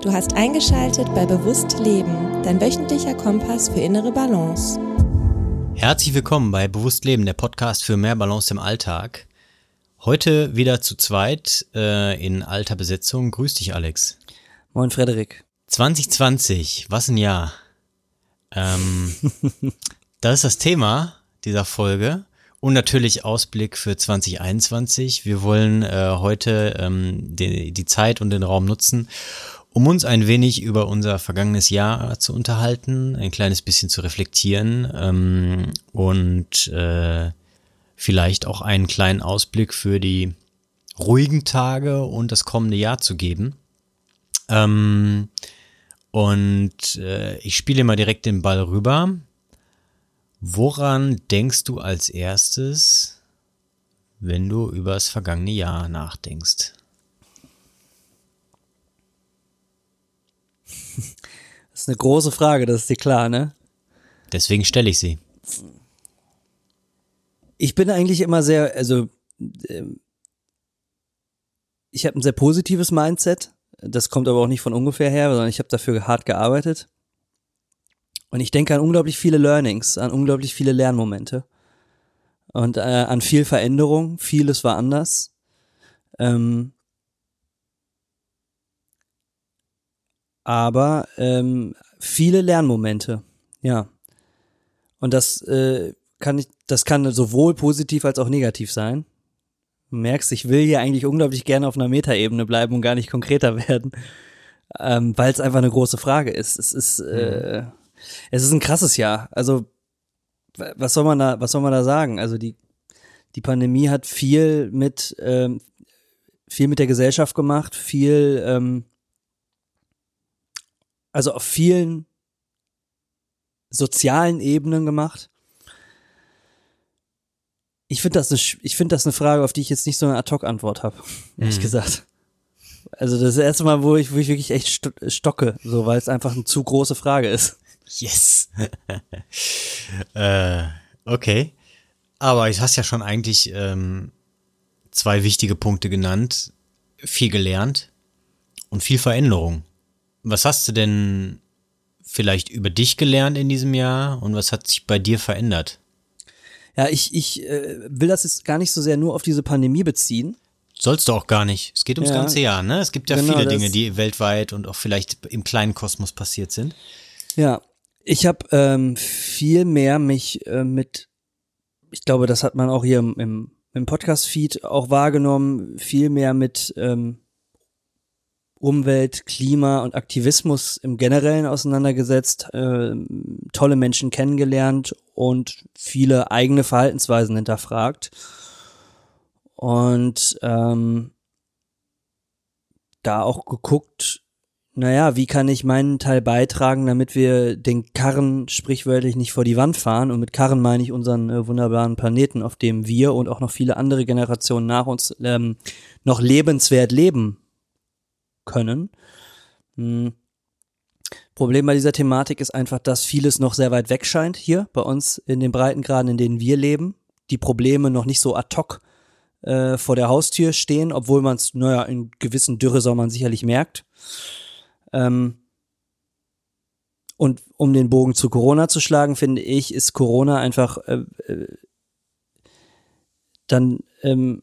Du hast eingeschaltet bei Bewusst Leben, dein wöchentlicher Kompass für innere Balance. Herzlich willkommen bei Bewusst Leben, der Podcast für mehr Balance im Alltag. Heute wieder zu zweit äh, in alter Besetzung. Grüß dich, Alex. Moin, Frederik. 2020, was ein Jahr. Ähm, das ist das Thema dieser Folge. Und natürlich Ausblick für 2021. Wir wollen äh, heute ähm, die, die Zeit und den Raum nutzen, um uns ein wenig über unser vergangenes Jahr zu unterhalten, ein kleines bisschen zu reflektieren ähm, und äh, vielleicht auch einen kleinen Ausblick für die ruhigen Tage und das kommende Jahr zu geben. Ähm, und äh, ich spiele mal direkt den Ball rüber. Woran denkst du als erstes, wenn du über das vergangene Jahr nachdenkst? Das ist eine große Frage, das ist dir klar, ne? Deswegen stelle ich sie. Ich bin eigentlich immer sehr, also ähm, ich habe ein sehr positives Mindset. Das kommt aber auch nicht von ungefähr her, sondern ich habe dafür hart gearbeitet. Und ich denke an unglaublich viele Learnings, an unglaublich viele Lernmomente und äh, an viel Veränderung. Vieles war anders. Ähm, aber ähm, viele Lernmomente, ja. Und das äh, kann ich, das kann sowohl positiv als auch negativ sein. Du merkst, ich will hier eigentlich unglaublich gerne auf einer Metaebene bleiben und gar nicht konkreter werden, ähm, weil es einfach eine große Frage ist. Es ist äh, mhm es ist ein krasses Jahr. Also, was soll man da, was soll man da sagen? Also die, die Pandemie hat viel mit, ähm, viel mit der Gesellschaft gemacht, viel, ähm, also auf vielen sozialen Ebenen gemacht. Ich finde das, eine, ich finde das eine Frage, auf die ich jetzt nicht so eine Ad-Hoc-Antwort habe, ehrlich mhm. gesagt. Also das erste Mal, wo ich, wo ich wirklich echt stocke, so weil es einfach eine zu große Frage ist. Yes. äh, okay. Aber ich hast ja schon eigentlich ähm, zwei wichtige Punkte genannt. Viel gelernt und viel Veränderung. Was hast du denn vielleicht über dich gelernt in diesem Jahr und was hat sich bei dir verändert? Ja, ich, ich äh, will das jetzt gar nicht so sehr nur auf diese Pandemie beziehen. Sollst du auch gar nicht. Es geht ums ja, ganze Jahr, ne? Es gibt ja genau, viele Dinge, die weltweit und auch vielleicht im kleinen Kosmos passiert sind. Ja, ich habe ähm, viel mehr mich äh, mit, ich glaube, das hat man auch hier im, im Podcast-Feed auch wahrgenommen, viel mehr mit ähm, Umwelt, Klima und Aktivismus im Generellen auseinandergesetzt, äh, tolle Menschen kennengelernt und viele eigene Verhaltensweisen hinterfragt. Und ähm, da auch geguckt, naja, wie kann ich meinen Teil beitragen, damit wir den Karren sprichwörtlich nicht vor die Wand fahren? Und mit Karren meine ich unseren äh, wunderbaren Planeten, auf dem wir und auch noch viele andere Generationen nach uns ähm, noch lebenswert leben können. Hm. Problem bei dieser Thematik ist einfach, dass vieles noch sehr weit weg scheint hier bei uns in den Breitengraden, in denen wir leben. Die Probleme noch nicht so ad hoc äh, vor der Haustür stehen, obwohl man es, naja, in gewissen Dürresommern sicherlich merkt. Ähm, und um den Bogen zu Corona zu schlagen, finde ich, ist Corona einfach äh, äh, dann ähm,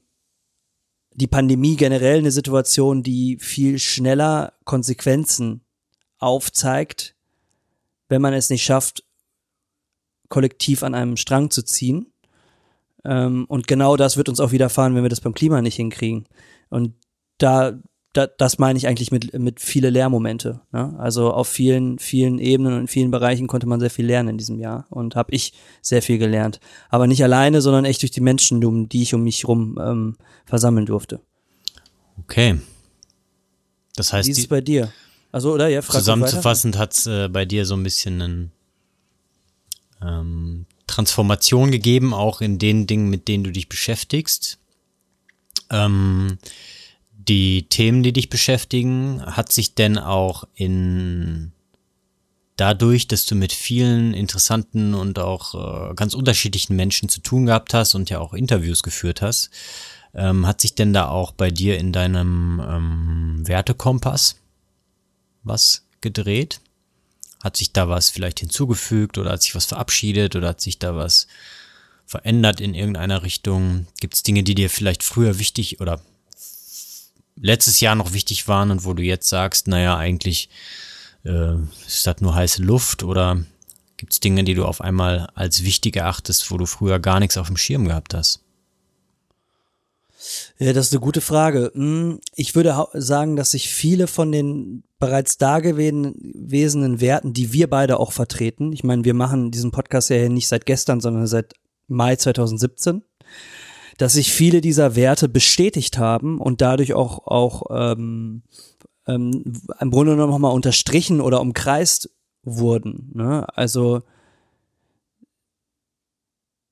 die Pandemie generell eine Situation, die viel schneller Konsequenzen aufzeigt, wenn man es nicht schafft, kollektiv an einem Strang zu ziehen. Ähm, und genau das wird uns auch widerfahren, wenn wir das beim Klima nicht hinkriegen. Und da da, das meine ich eigentlich mit, mit viele Lehrmomente. Ne? Also auf vielen, vielen Ebenen und in vielen Bereichen konnte man sehr viel lernen in diesem Jahr und habe ich sehr viel gelernt. Aber nicht alleine, sondern echt durch die Menschen, die ich um mich rum ähm, versammeln durfte. Okay. Das heißt, wie ist es bei dir? Also oder ja, zusammenzufassend hat es äh, bei dir so ein bisschen einen ähm, Transformation gegeben, auch in den Dingen, mit denen du dich beschäftigst. Ähm, die Themen, die dich beschäftigen, hat sich denn auch in dadurch, dass du mit vielen interessanten und auch äh, ganz unterschiedlichen Menschen zu tun gehabt hast und ja auch Interviews geführt hast, ähm, hat sich denn da auch bei dir in deinem ähm, Wertekompass was gedreht? Hat sich da was vielleicht hinzugefügt oder hat sich was verabschiedet oder hat sich da was verändert in irgendeiner Richtung? Gibt es Dinge, die dir vielleicht früher wichtig oder letztes Jahr noch wichtig waren und wo du jetzt sagst, naja, eigentlich äh, ist das nur heiße Luft oder gibt es Dinge, die du auf einmal als wichtig erachtest, wo du früher gar nichts auf dem Schirm gehabt hast? Ja, das ist eine gute Frage. Hm, ich würde sagen, dass sich viele von den bereits dagewesenen Werten, die wir beide auch vertreten, ich meine, wir machen diesen Podcast ja nicht seit gestern, sondern seit Mai 2017, dass sich viele dieser Werte bestätigt haben und dadurch auch, auch ähm, ähm, im Grunde genommen nochmal unterstrichen oder umkreist wurden. Ne? Also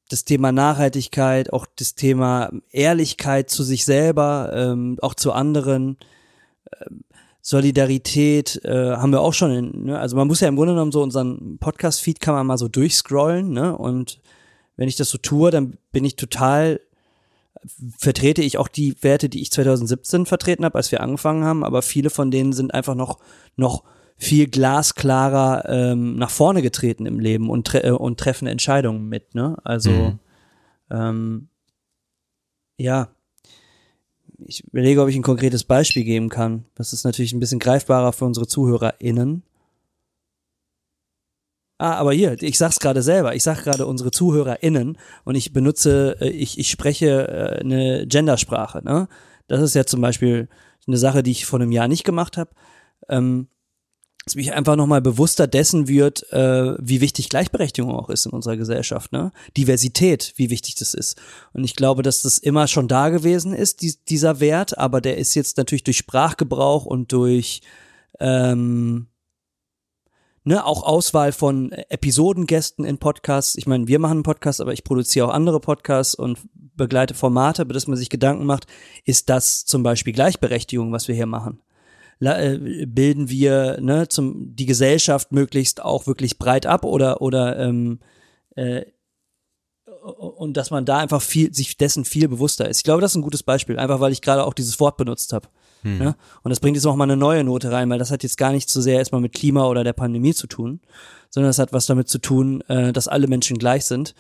das Thema Nachhaltigkeit, auch das Thema Ehrlichkeit zu sich selber, ähm, auch zu anderen, ähm, Solidarität äh, haben wir auch schon. In, ne? Also man muss ja im Grunde genommen so unseren Podcast-Feed kann man mal so durchscrollen, ne? Und wenn ich das so tue, dann bin ich total vertrete ich auch die Werte, die ich 2017 vertreten habe, als wir angefangen haben, aber viele von denen sind einfach noch, noch viel glasklarer ähm, nach vorne getreten im Leben und, tre äh, und treffen Entscheidungen mit, ne? Also mhm. ähm, ja, ich überlege, ob ich ein konkretes Beispiel geben kann. Das ist natürlich ein bisschen greifbarer für unsere ZuhörerInnen. Ah, aber hier, ich sag's gerade selber. Ich sag gerade unsere ZuhörerInnen und ich benutze, äh, ich, ich spreche äh, eine Gendersprache. Ne? Das ist ja zum Beispiel eine Sache, die ich vor einem Jahr nicht gemacht habe. Ähm, dass mich einfach nochmal bewusster dessen wird, äh, wie wichtig Gleichberechtigung auch ist in unserer Gesellschaft, ne? Diversität, wie wichtig das ist. Und ich glaube, dass das immer schon da gewesen ist, die, dieser Wert, aber der ist jetzt natürlich durch Sprachgebrauch und durch ähm, ne, auch Auswahl von Episodengästen in Podcasts. Ich meine, wir machen einen Podcast, aber ich produziere auch andere Podcasts und begleite Formate, über das man sich Gedanken macht, ist das zum Beispiel Gleichberechtigung, was wir hier machen? Äh, bilden wir ne, zum, die Gesellschaft möglichst auch wirklich breit ab oder, oder ähm, äh, und dass man da einfach viel, sich dessen viel bewusster ist. Ich glaube, das ist ein gutes Beispiel, einfach weil ich gerade auch dieses Wort benutzt habe. Hm. Ne? Und das bringt jetzt noch mal eine neue Note rein, weil das hat jetzt gar nicht so sehr erstmal mit Klima oder der Pandemie zu tun, sondern es hat was damit zu tun, äh, dass alle Menschen gleich sind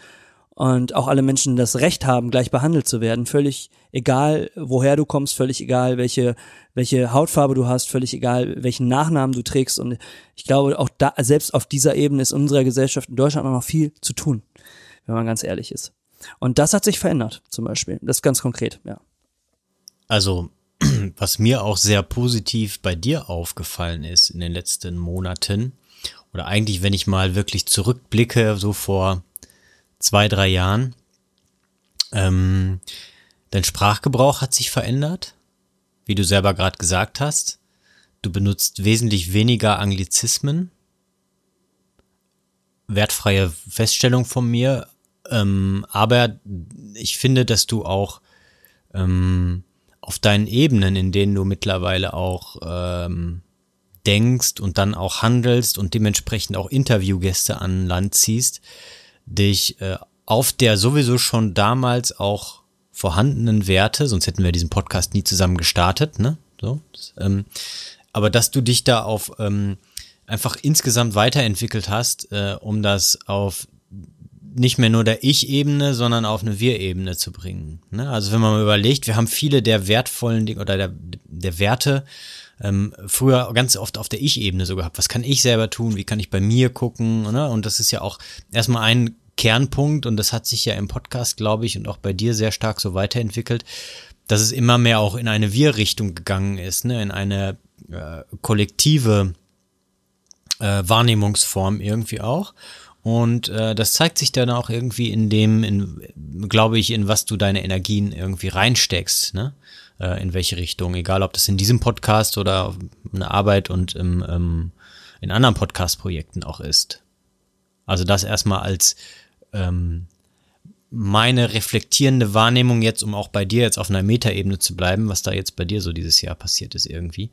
und auch alle Menschen das Recht haben, gleich behandelt zu werden. Völlig egal, woher du kommst, völlig egal, welche, welche Hautfarbe du hast, völlig egal, welchen Nachnamen du trägst. Und ich glaube, auch da, selbst auf dieser Ebene ist unserer Gesellschaft in Deutschland noch viel zu tun, wenn man ganz ehrlich ist. Und das hat sich verändert, zum Beispiel. Das ist ganz konkret, ja. Also was mir auch sehr positiv bei dir aufgefallen ist in den letzten Monaten, oder eigentlich, wenn ich mal wirklich zurückblicke, so vor zwei, drei Jahren, ähm, dein Sprachgebrauch hat sich verändert, wie du selber gerade gesagt hast. Du benutzt wesentlich weniger Anglizismen. Wertfreie Feststellung von mir. Ähm, aber ich finde, dass du auch ähm, auf deinen Ebenen, in denen du mittlerweile auch ähm, denkst und dann auch handelst und dementsprechend auch Interviewgäste an Land ziehst, dich äh, auf der sowieso schon damals auch vorhandenen Werte, sonst hätten wir diesen Podcast nie zusammen gestartet, ne? So, ähm, aber dass du dich da auf ähm, einfach insgesamt weiterentwickelt hast, äh, um das auf nicht mehr nur der Ich-Ebene, sondern auf eine Wir-Ebene zu bringen. Ne? Also wenn man mal überlegt, wir haben viele der wertvollen Dinge oder der, der Werte ähm, früher ganz oft auf der Ich-Ebene so gehabt. Was kann ich selber tun? Wie kann ich bei mir gucken? Ne? Und das ist ja auch erstmal ein Kernpunkt und das hat sich ja im Podcast, glaube ich, und auch bei dir sehr stark so weiterentwickelt, dass es immer mehr auch in eine Wir-Richtung gegangen ist, ne? in eine äh, kollektive äh, Wahrnehmungsform irgendwie auch. Und äh, das zeigt sich dann auch irgendwie in dem, in, glaube ich, in was du deine Energien irgendwie reinsteckst, ne? Äh, in welche Richtung, egal ob das in diesem Podcast oder eine Arbeit und im, ähm, in anderen Podcast-Projekten auch ist. Also das erstmal als ähm, meine reflektierende Wahrnehmung jetzt, um auch bei dir jetzt auf einer Metaebene zu bleiben, was da jetzt bei dir so dieses Jahr passiert ist irgendwie.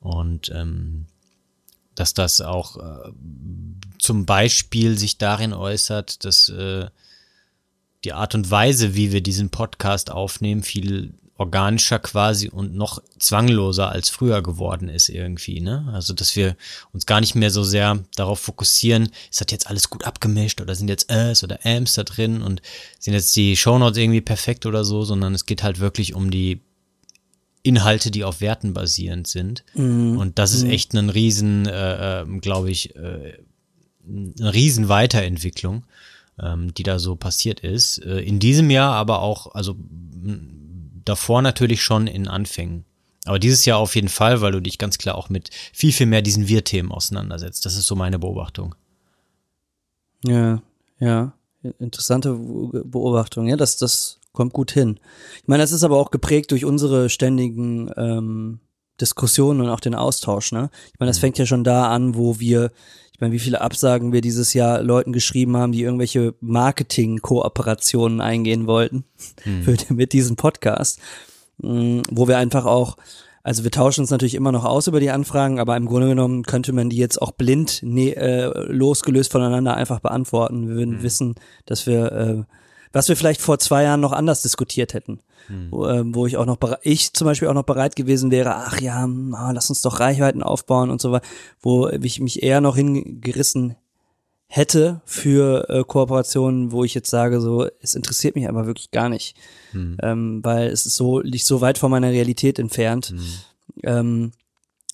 Und ähm, dass das auch äh, zum Beispiel sich darin äußert, dass äh, die Art und Weise, wie wir diesen Podcast aufnehmen, viel organischer quasi und noch zwangloser als früher geworden ist irgendwie, ne? Also, dass wir uns gar nicht mehr so sehr darauf fokussieren, ist das jetzt alles gut abgemischt oder sind jetzt Äs oder Ams da drin und sind jetzt die Shownotes irgendwie perfekt oder so, sondern es geht halt wirklich um die Inhalte, die auf Werten basierend sind. Mhm. Und das ist mhm. echt ein riesen, äh, äh glaube ich, äh, eine riesen Weiterentwicklung, ähm, die da so passiert ist. Äh, in diesem Jahr aber auch, also davor natürlich schon in Anfängen. Aber dieses Jahr auf jeden Fall, weil du dich ganz klar auch mit viel, viel mehr diesen Wir-Themen auseinandersetzt. Das ist so meine Beobachtung. Ja, ja. Interessante Beobachtung. Ja, das, das kommt gut hin. Ich meine, das ist aber auch geprägt durch unsere ständigen ähm, Diskussionen und auch den Austausch. Ne? Ich meine, das mhm. fängt ja schon da an, wo wir ich meine, wie viele Absagen wir dieses Jahr Leuten geschrieben haben, die irgendwelche Marketing-Kooperationen eingehen wollten hm. für, mit diesem Podcast, mm, wo wir einfach auch also wir tauschen uns natürlich immer noch aus über die Anfragen, aber im Grunde genommen könnte man die jetzt auch blind ne, äh, losgelöst voneinander einfach beantworten. Wir würden mhm. wissen, dass wir, äh, was wir vielleicht vor zwei Jahren noch anders diskutiert hätten. Hm. Wo, äh, wo, ich auch noch, ich zum Beispiel auch noch bereit gewesen wäre, ach ja, ah, lass uns doch Reichweiten aufbauen und so weiter, wo ich mich eher noch hingerissen hätte für äh, Kooperationen, wo ich jetzt sage, so, es interessiert mich aber wirklich gar nicht, hm. ähm, weil es ist so, liegt so weit von meiner Realität entfernt. Hm. Ähm,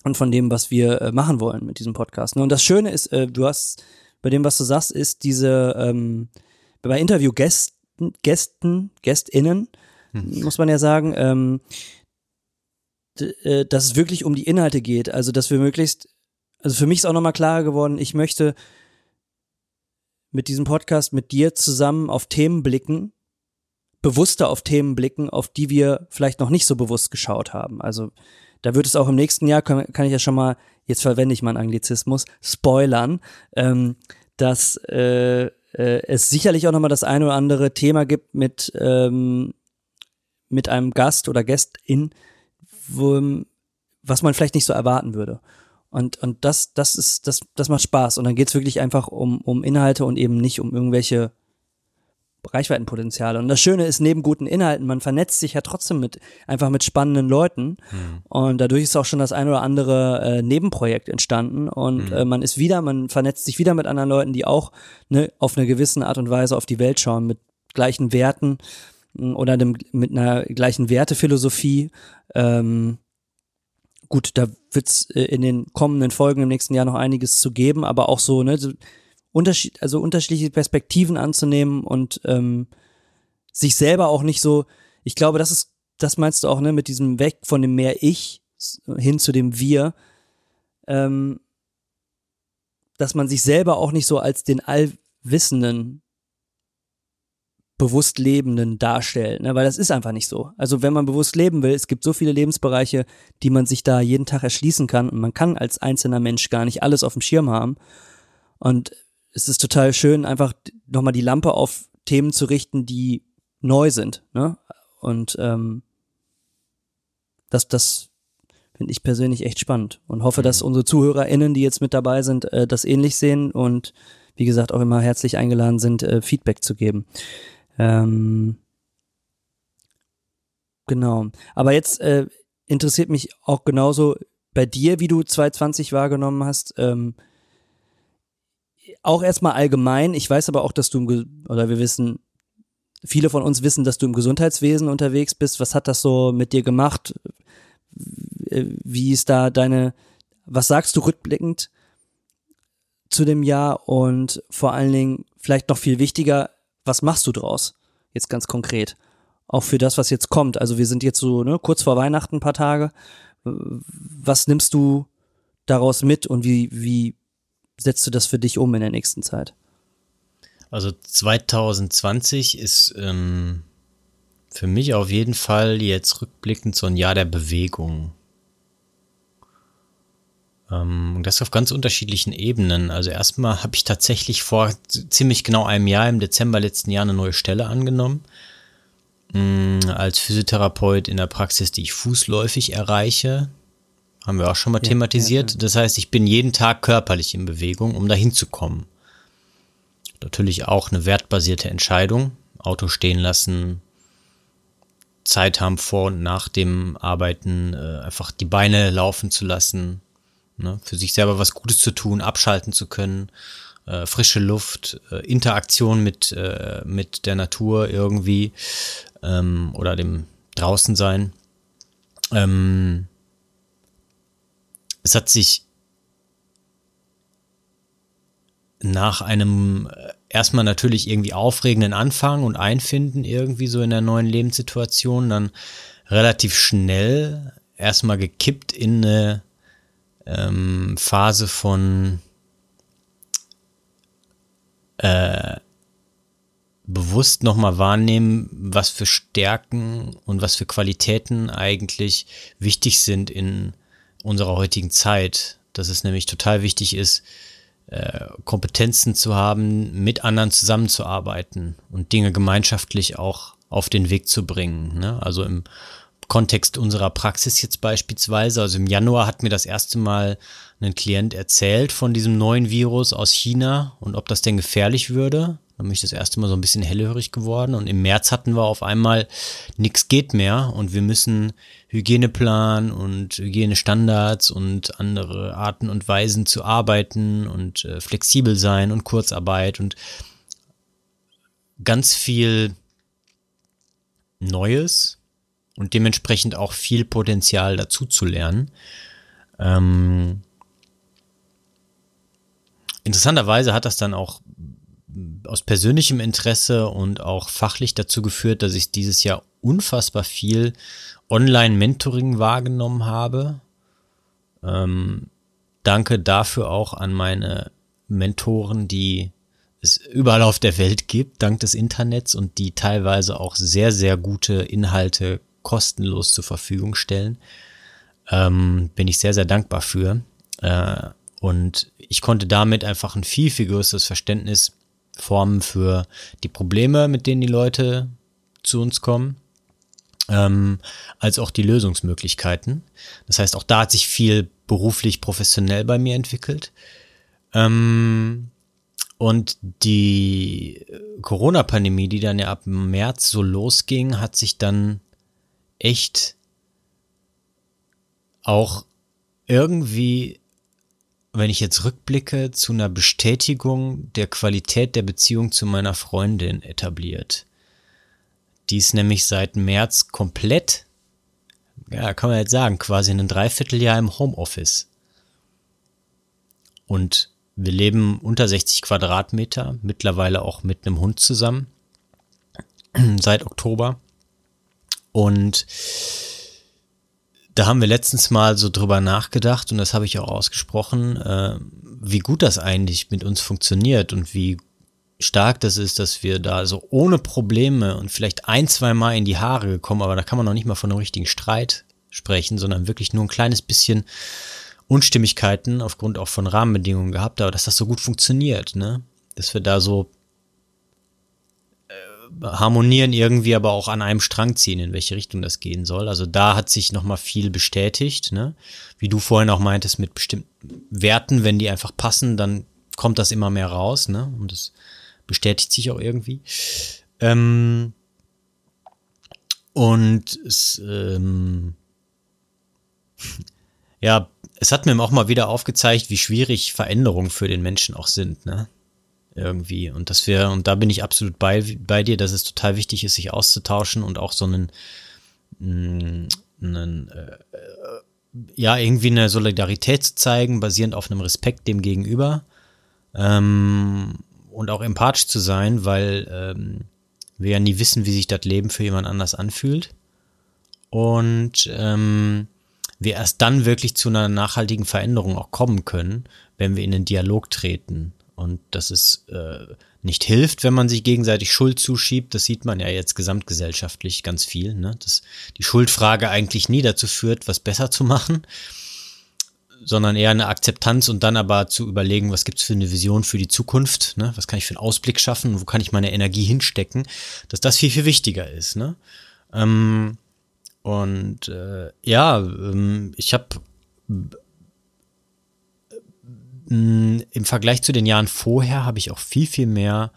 und von dem, was wir äh, machen wollen mit diesem Podcast. Und das Schöne ist, äh, du hast bei dem, was du sagst, ist diese ähm, bei Interviewgästen, Gästen, Gästinnen hm. muss man ja sagen, ähm, äh, dass es wirklich um die Inhalte geht. Also, dass wir möglichst, also für mich ist auch nochmal klar geworden, ich möchte mit diesem Podcast mit dir zusammen auf Themen blicken, bewusster auf Themen blicken, auf die wir vielleicht noch nicht so bewusst geschaut haben. Also da wird es auch im nächsten Jahr, kann, kann ich ja schon mal, jetzt verwende ich meinen Anglizismus, spoilern, ähm, dass äh, äh, es sicherlich auch nochmal das eine oder andere Thema gibt mit ähm, mit einem Gast oder Gästin, wo, was man vielleicht nicht so erwarten würde. Und, und das, das ist, das, das macht Spaß. Und dann geht's wirklich einfach um, um Inhalte und eben nicht um irgendwelche Reichweitenpotenziale. Und das Schöne ist, neben guten Inhalten, man vernetzt sich ja trotzdem mit, einfach mit spannenden Leuten. Mhm. Und dadurch ist auch schon das ein oder andere äh, Nebenprojekt entstanden. Und mhm. äh, man ist wieder, man vernetzt sich wieder mit anderen Leuten, die auch ne, auf eine gewisse Art und Weise auf die Welt schauen, mit gleichen Werten oder dem, mit einer gleichen Wertephilosophie. Ähm, gut, da wird's äh, in den kommenden Folgen im nächsten Jahr noch einiges zu geben, aber auch so, ne, so Unterschied, also unterschiedliche Perspektiven anzunehmen und ähm, sich selber auch nicht so, ich glaube, das ist, das meinst du auch, ne, mit diesem Weg von dem mehr Ich hin zu dem Wir, ähm, dass man sich selber auch nicht so als den Allwissenden bewusst Lebenden darstellt, ne? weil das ist einfach nicht so. Also wenn man bewusst leben will, es gibt so viele Lebensbereiche, die man sich da jeden Tag erschließen kann und man kann als einzelner Mensch gar nicht alles auf dem Schirm haben. Und es ist total schön, einfach nochmal die Lampe auf Themen zu richten, die neu sind. Ne? Und ähm, das, das finde ich persönlich echt spannend und hoffe, dass mhm. unsere ZuhörerInnen, die jetzt mit dabei sind, äh, das ähnlich sehen und wie gesagt auch immer herzlich eingeladen sind, äh, Feedback zu geben. Ähm, genau. Aber jetzt äh, interessiert mich auch genauso bei dir, wie du 2020 wahrgenommen hast. Ähm, auch erstmal allgemein. Ich weiß aber auch, dass du im, oder wir wissen, viele von uns wissen, dass du im Gesundheitswesen unterwegs bist. Was hat das so mit dir gemacht? Wie ist da deine, was sagst du rückblickend zu dem Jahr? Und vor allen Dingen, vielleicht noch viel wichtiger, was machst du draus? Jetzt ganz konkret. Auch für das, was jetzt kommt. Also wir sind jetzt so ne, kurz vor Weihnachten ein paar Tage. Was nimmst du daraus mit und wie, wie setzt du das für dich um in der nächsten Zeit? Also 2020 ist ähm, für mich auf jeden Fall jetzt rückblickend so ein Jahr der Bewegung. Ähm, das auf ganz unterschiedlichen Ebenen. Also erstmal habe ich tatsächlich vor ziemlich genau einem Jahr, im Dezember letzten Jahr, eine neue Stelle angenommen. Mm, als Physiotherapeut in der Praxis, die ich fußläufig erreiche. Haben wir auch schon mal ja, thematisiert. Ja. Das heißt, ich bin jeden Tag körperlich in Bewegung, um dahin zu kommen. Natürlich auch eine wertbasierte Entscheidung. Auto stehen lassen, Zeit haben, vor und nach dem Arbeiten äh, einfach die Beine laufen zu lassen, ne? für sich selber was Gutes zu tun, abschalten zu können, äh, frische Luft, äh, Interaktion mit, äh, mit der Natur irgendwie ähm, oder dem draußen sein. Ähm, es hat sich nach einem äh, erstmal natürlich irgendwie aufregenden Anfang und Einfinden irgendwie so in der neuen Lebenssituation, dann relativ schnell erstmal gekippt in eine ähm, Phase von äh, bewusst nochmal wahrnehmen, was für Stärken und was für Qualitäten eigentlich wichtig sind in unserer heutigen Zeit. Dass es nämlich total wichtig ist, äh, Kompetenzen zu haben, mit anderen zusammenzuarbeiten und Dinge gemeinschaftlich auch auf den Weg zu bringen. Ne? Also im Kontext unserer Praxis jetzt beispielsweise, also im Januar hat mir das erste Mal ein Klient erzählt von diesem neuen Virus aus China und ob das denn gefährlich würde. Da bin ich das erste Mal so ein bisschen hellhörig geworden und im März hatten wir auf einmal nichts geht mehr und wir müssen Hygieneplan und Hygienestandards und andere Arten und Weisen zu arbeiten und äh, flexibel sein und Kurzarbeit und ganz viel Neues und dementsprechend auch viel Potenzial dazu zu lernen. Ähm, interessanterweise hat das dann auch aus persönlichem Interesse und auch fachlich dazu geführt, dass ich dieses Jahr unfassbar viel Online-Mentoring wahrgenommen habe. Ähm, danke dafür auch an meine Mentoren, die es überall auf der Welt gibt, dank des Internets und die teilweise auch sehr, sehr gute Inhalte kostenlos zur Verfügung stellen. Ähm, bin ich sehr, sehr dankbar für. Äh, und ich konnte damit einfach ein viel, viel größeres Verständnis formen für die Probleme, mit denen die Leute zu uns kommen, ähm, als auch die Lösungsmöglichkeiten. Das heißt, auch da hat sich viel beruflich, professionell bei mir entwickelt. Ähm, und die Corona-Pandemie, die dann ja ab März so losging, hat sich dann echt auch irgendwie wenn ich jetzt rückblicke, zu einer Bestätigung der Qualität der Beziehung zu meiner Freundin etabliert. Die ist nämlich seit März komplett, ja, kann man jetzt sagen, quasi ein Dreivierteljahr im Homeoffice. Und wir leben unter 60 Quadratmeter, mittlerweile auch mit einem Hund zusammen, seit Oktober. Und da haben wir letztens mal so drüber nachgedacht und das habe ich auch ausgesprochen, äh, wie gut das eigentlich mit uns funktioniert und wie stark das ist, dass wir da so ohne Probleme und vielleicht ein, zwei Mal in die Haare gekommen, aber da kann man noch nicht mal von einem richtigen Streit sprechen, sondern wirklich nur ein kleines bisschen Unstimmigkeiten aufgrund auch von Rahmenbedingungen gehabt, aber dass das so gut funktioniert, ne? Dass wir da so harmonieren irgendwie, aber auch an einem Strang ziehen, in welche Richtung das gehen soll. Also da hat sich nochmal viel bestätigt, ne? Wie du vorhin auch meintest, mit bestimmten Werten, wenn die einfach passen, dann kommt das immer mehr raus, ne? Und das bestätigt sich auch irgendwie. Ähm, und es, ähm, ja, es hat mir auch mal wieder aufgezeigt, wie schwierig Veränderungen für den Menschen auch sind, ne? Irgendwie. Und dass wir, und da bin ich absolut bei, bei dir, dass es total wichtig ist, sich auszutauschen und auch so einen, mm, einen äh, ja, irgendwie eine Solidarität zu zeigen, basierend auf einem Respekt dem gegenüber. Ähm, und auch empathisch zu sein, weil ähm, wir ja nie wissen, wie sich das Leben für jemand anders anfühlt. Und ähm, wir erst dann wirklich zu einer nachhaltigen Veränderung auch kommen können, wenn wir in den Dialog treten und dass es äh, nicht hilft, wenn man sich gegenseitig Schuld zuschiebt. Das sieht man ja jetzt gesamtgesellschaftlich ganz viel, ne? dass die Schuldfrage eigentlich nie dazu führt, was besser zu machen, sondern eher eine Akzeptanz und dann aber zu überlegen, was gibt's für eine Vision für die Zukunft, ne? was kann ich für einen Ausblick schaffen, wo kann ich meine Energie hinstecken, dass das viel, viel wichtiger ist. Ne? Ähm, und äh, ja, ähm, ich habe im Vergleich zu den Jahren vorher habe ich auch viel, viel mehr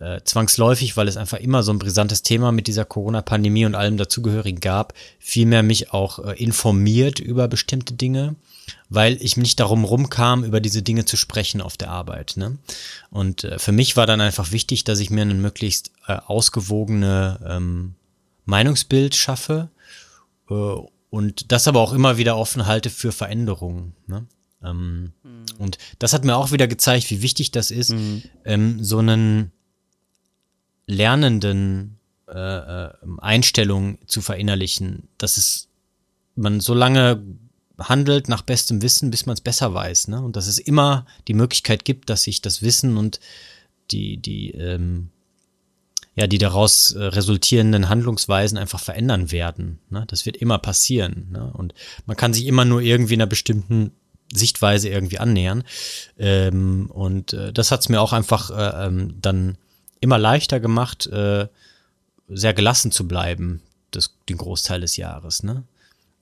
äh, zwangsläufig, weil es einfach immer so ein brisantes Thema mit dieser Corona-Pandemie und allem dazugehörigen gab, vielmehr mich auch äh, informiert über bestimmte Dinge, weil ich nicht darum rumkam, über diese Dinge zu sprechen auf der Arbeit. Ne? Und äh, für mich war dann einfach wichtig, dass ich mir ein möglichst äh, ausgewogene ähm, Meinungsbild schaffe äh, und das aber auch immer wieder offen halte für Veränderungen. Ne? Ähm, mhm. Und das hat mir auch wieder gezeigt, wie wichtig das ist, mhm. ähm, so einen lernenden äh, äh, Einstellung zu verinnerlichen, dass es man so lange handelt nach bestem Wissen, bis man es besser weiß, ne? Und dass es immer die Möglichkeit gibt, dass sich das Wissen und die die ähm, ja die daraus äh, resultierenden Handlungsweisen einfach verändern werden. Ne? Das wird immer passieren. Ne? Und man kann sich immer nur irgendwie in einer bestimmten Sichtweise irgendwie annähern. Ähm, und äh, das hat es mir auch einfach äh, ähm, dann immer leichter gemacht, äh, sehr gelassen zu bleiben, das, den Großteil des Jahres. Ne?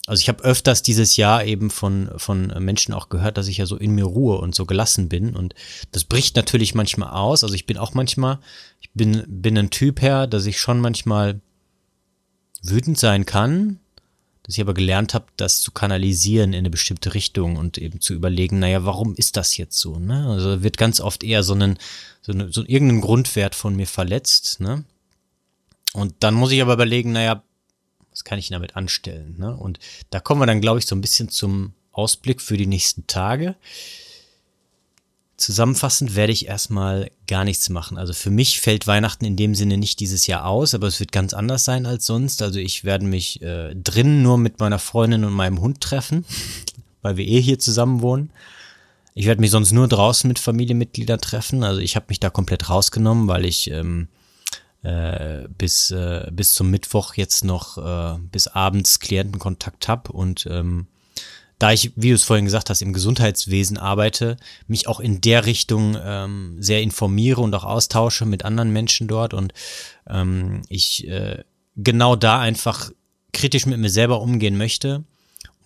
Also ich habe öfters dieses Jahr eben von, von Menschen auch gehört, dass ich ja so in mir ruhe und so gelassen bin. Und das bricht natürlich manchmal aus. Also ich bin auch manchmal, ich bin, bin ein Typ her, dass ich schon manchmal wütend sein kann, dass ich aber gelernt habe, das zu kanalisieren in eine bestimmte Richtung und eben zu überlegen, naja, warum ist das jetzt so? Ne? Also wird ganz oft eher so einen, so, eine, so irgendein Grundwert von mir verletzt, ne? Und dann muss ich aber überlegen, naja, was kann ich damit anstellen? Ne? Und da kommen wir dann, glaube ich, so ein bisschen zum Ausblick für die nächsten Tage. Zusammenfassend werde ich erstmal gar nichts machen. Also für mich fällt Weihnachten in dem Sinne nicht dieses Jahr aus, aber es wird ganz anders sein als sonst. Also ich werde mich äh, drinnen nur mit meiner Freundin und meinem Hund treffen, weil wir eh hier zusammen wohnen. Ich werde mich sonst nur draußen mit Familienmitgliedern treffen. Also ich habe mich da komplett rausgenommen, weil ich ähm, äh, bis, äh, bis zum Mittwoch jetzt noch äh, bis abends Klientenkontakt habe und ähm, da ich, wie du es vorhin gesagt hast, im Gesundheitswesen arbeite, mich auch in der Richtung ähm, sehr informiere und auch austausche mit anderen Menschen dort und ähm, ich äh, genau da einfach kritisch mit mir selber umgehen möchte,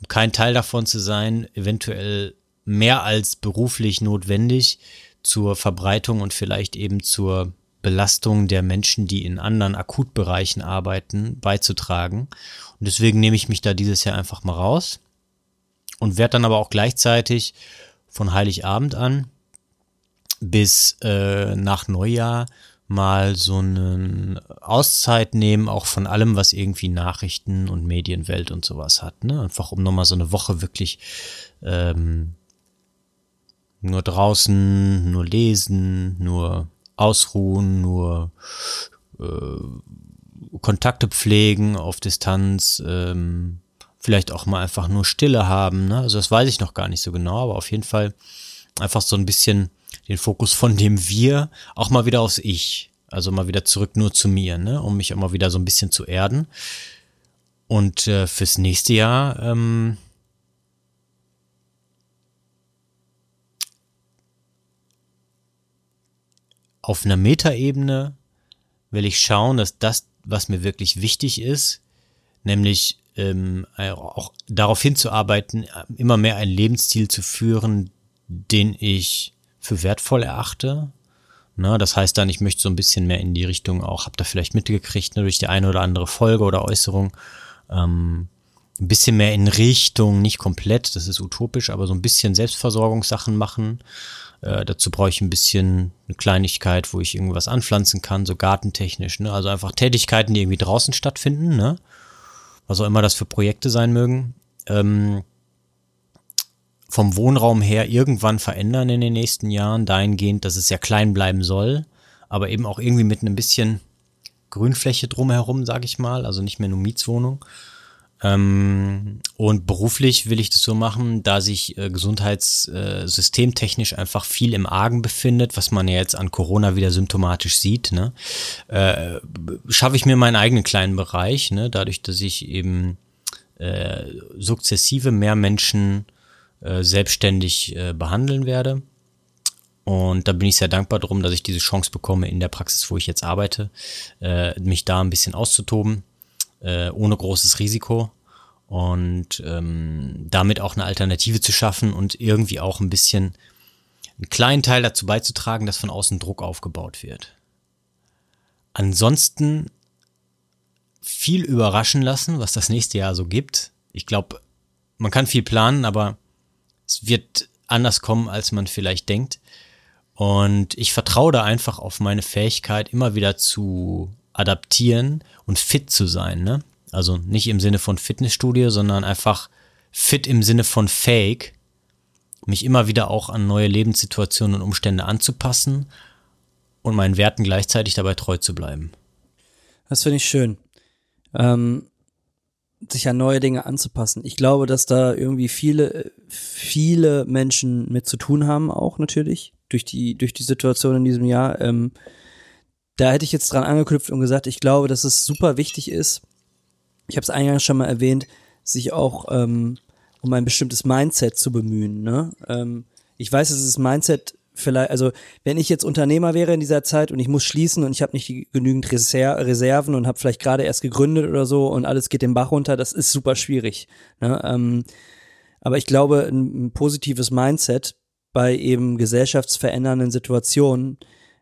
um kein Teil davon zu sein, eventuell mehr als beruflich notwendig zur Verbreitung und vielleicht eben zur Belastung der Menschen, die in anderen Akutbereichen arbeiten, beizutragen. Und deswegen nehme ich mich da dieses Jahr einfach mal raus und werde dann aber auch gleichzeitig von Heiligabend an bis äh, nach Neujahr mal so eine Auszeit nehmen, auch von allem, was irgendwie Nachrichten und Medienwelt und sowas hat. Ne? Einfach um nochmal so eine Woche wirklich ähm, nur draußen, nur lesen, nur ausruhen, nur äh, Kontakte pflegen auf Distanz, ähm, vielleicht auch mal einfach nur Stille haben. Ne? Also das weiß ich noch gar nicht so genau, aber auf jeden Fall einfach so ein bisschen den Fokus von dem Wir auch mal wieder aufs Ich. Also mal wieder zurück nur zu mir, ne? um mich auch mal wieder so ein bisschen zu erden. Und äh, fürs nächste Jahr ähm, auf einer Metaebene will ich schauen, dass das, was mir wirklich wichtig ist, nämlich ähm, äh, auch darauf hinzuarbeiten, immer mehr einen Lebensstil zu führen, den ich für wertvoll erachte. Na, das heißt dann, ich möchte so ein bisschen mehr in die Richtung auch, habt ihr vielleicht mitgekriegt, ne, durch die eine oder andere Folge oder Äußerung, ähm, ein bisschen mehr in Richtung, nicht komplett, das ist utopisch, aber so ein bisschen Selbstversorgungssachen machen. Äh, dazu brauche ich ein bisschen eine Kleinigkeit, wo ich irgendwas anpflanzen kann, so gartentechnisch. Ne? Also einfach Tätigkeiten, die irgendwie draußen stattfinden. Ne? Was auch immer das für Projekte sein mögen, ähm, vom Wohnraum her irgendwann verändern in den nächsten Jahren, dahingehend, dass es ja klein bleiben soll, aber eben auch irgendwie mit einem bisschen Grünfläche drumherum, sage ich mal, also nicht mehr nur Mietswohnung. Ähm, und beruflich will ich das so machen, da sich äh, gesundheitssystemtechnisch äh, einfach viel im Argen befindet, was man ja jetzt an Corona wieder symptomatisch sieht, ne? äh, schaffe ich mir meinen eigenen kleinen Bereich, ne? dadurch, dass ich eben äh, sukzessive mehr Menschen äh, selbstständig äh, behandeln werde. Und da bin ich sehr dankbar drum, dass ich diese Chance bekomme, in der Praxis, wo ich jetzt arbeite, mich da ein bisschen auszutoben äh, ohne großes Risiko und ähm, damit auch eine Alternative zu schaffen und irgendwie auch ein bisschen einen kleinen Teil dazu beizutragen, dass von außen Druck aufgebaut wird. ansonsten viel überraschen lassen, was das nächste Jahr so gibt. Ich glaube, man kann viel planen, aber es wird anders kommen, als man vielleicht denkt. Und ich vertraue da einfach auf meine Fähigkeit, immer wieder zu adaptieren und fit zu sein. Ne? Also nicht im Sinne von Fitnessstudio, sondern einfach fit im Sinne von fake, mich immer wieder auch an neue Lebenssituationen und Umstände anzupassen und meinen Werten gleichzeitig dabei treu zu bleiben. Das finde ich schön. Ähm, sich an neue Dinge anzupassen. Ich glaube, dass da irgendwie viele, viele Menschen mit zu tun haben, auch natürlich, durch die, durch die Situation in diesem Jahr. Ähm, da hätte ich jetzt dran angeknüpft und gesagt, ich glaube, dass es super wichtig ist, ich habe es eingangs schon mal erwähnt, sich auch ähm, um ein bestimmtes Mindset zu bemühen. Ne? Ähm, ich weiß, dass das Mindset vielleicht, also wenn ich jetzt Unternehmer wäre in dieser Zeit und ich muss schließen und ich habe nicht genügend Reser Reserven und habe vielleicht gerade erst gegründet oder so und alles geht den Bach runter, das ist super schwierig. Ne? Ähm, aber ich glaube, ein, ein, positives Mindset bei eben gesellschaftsverändernden Situationen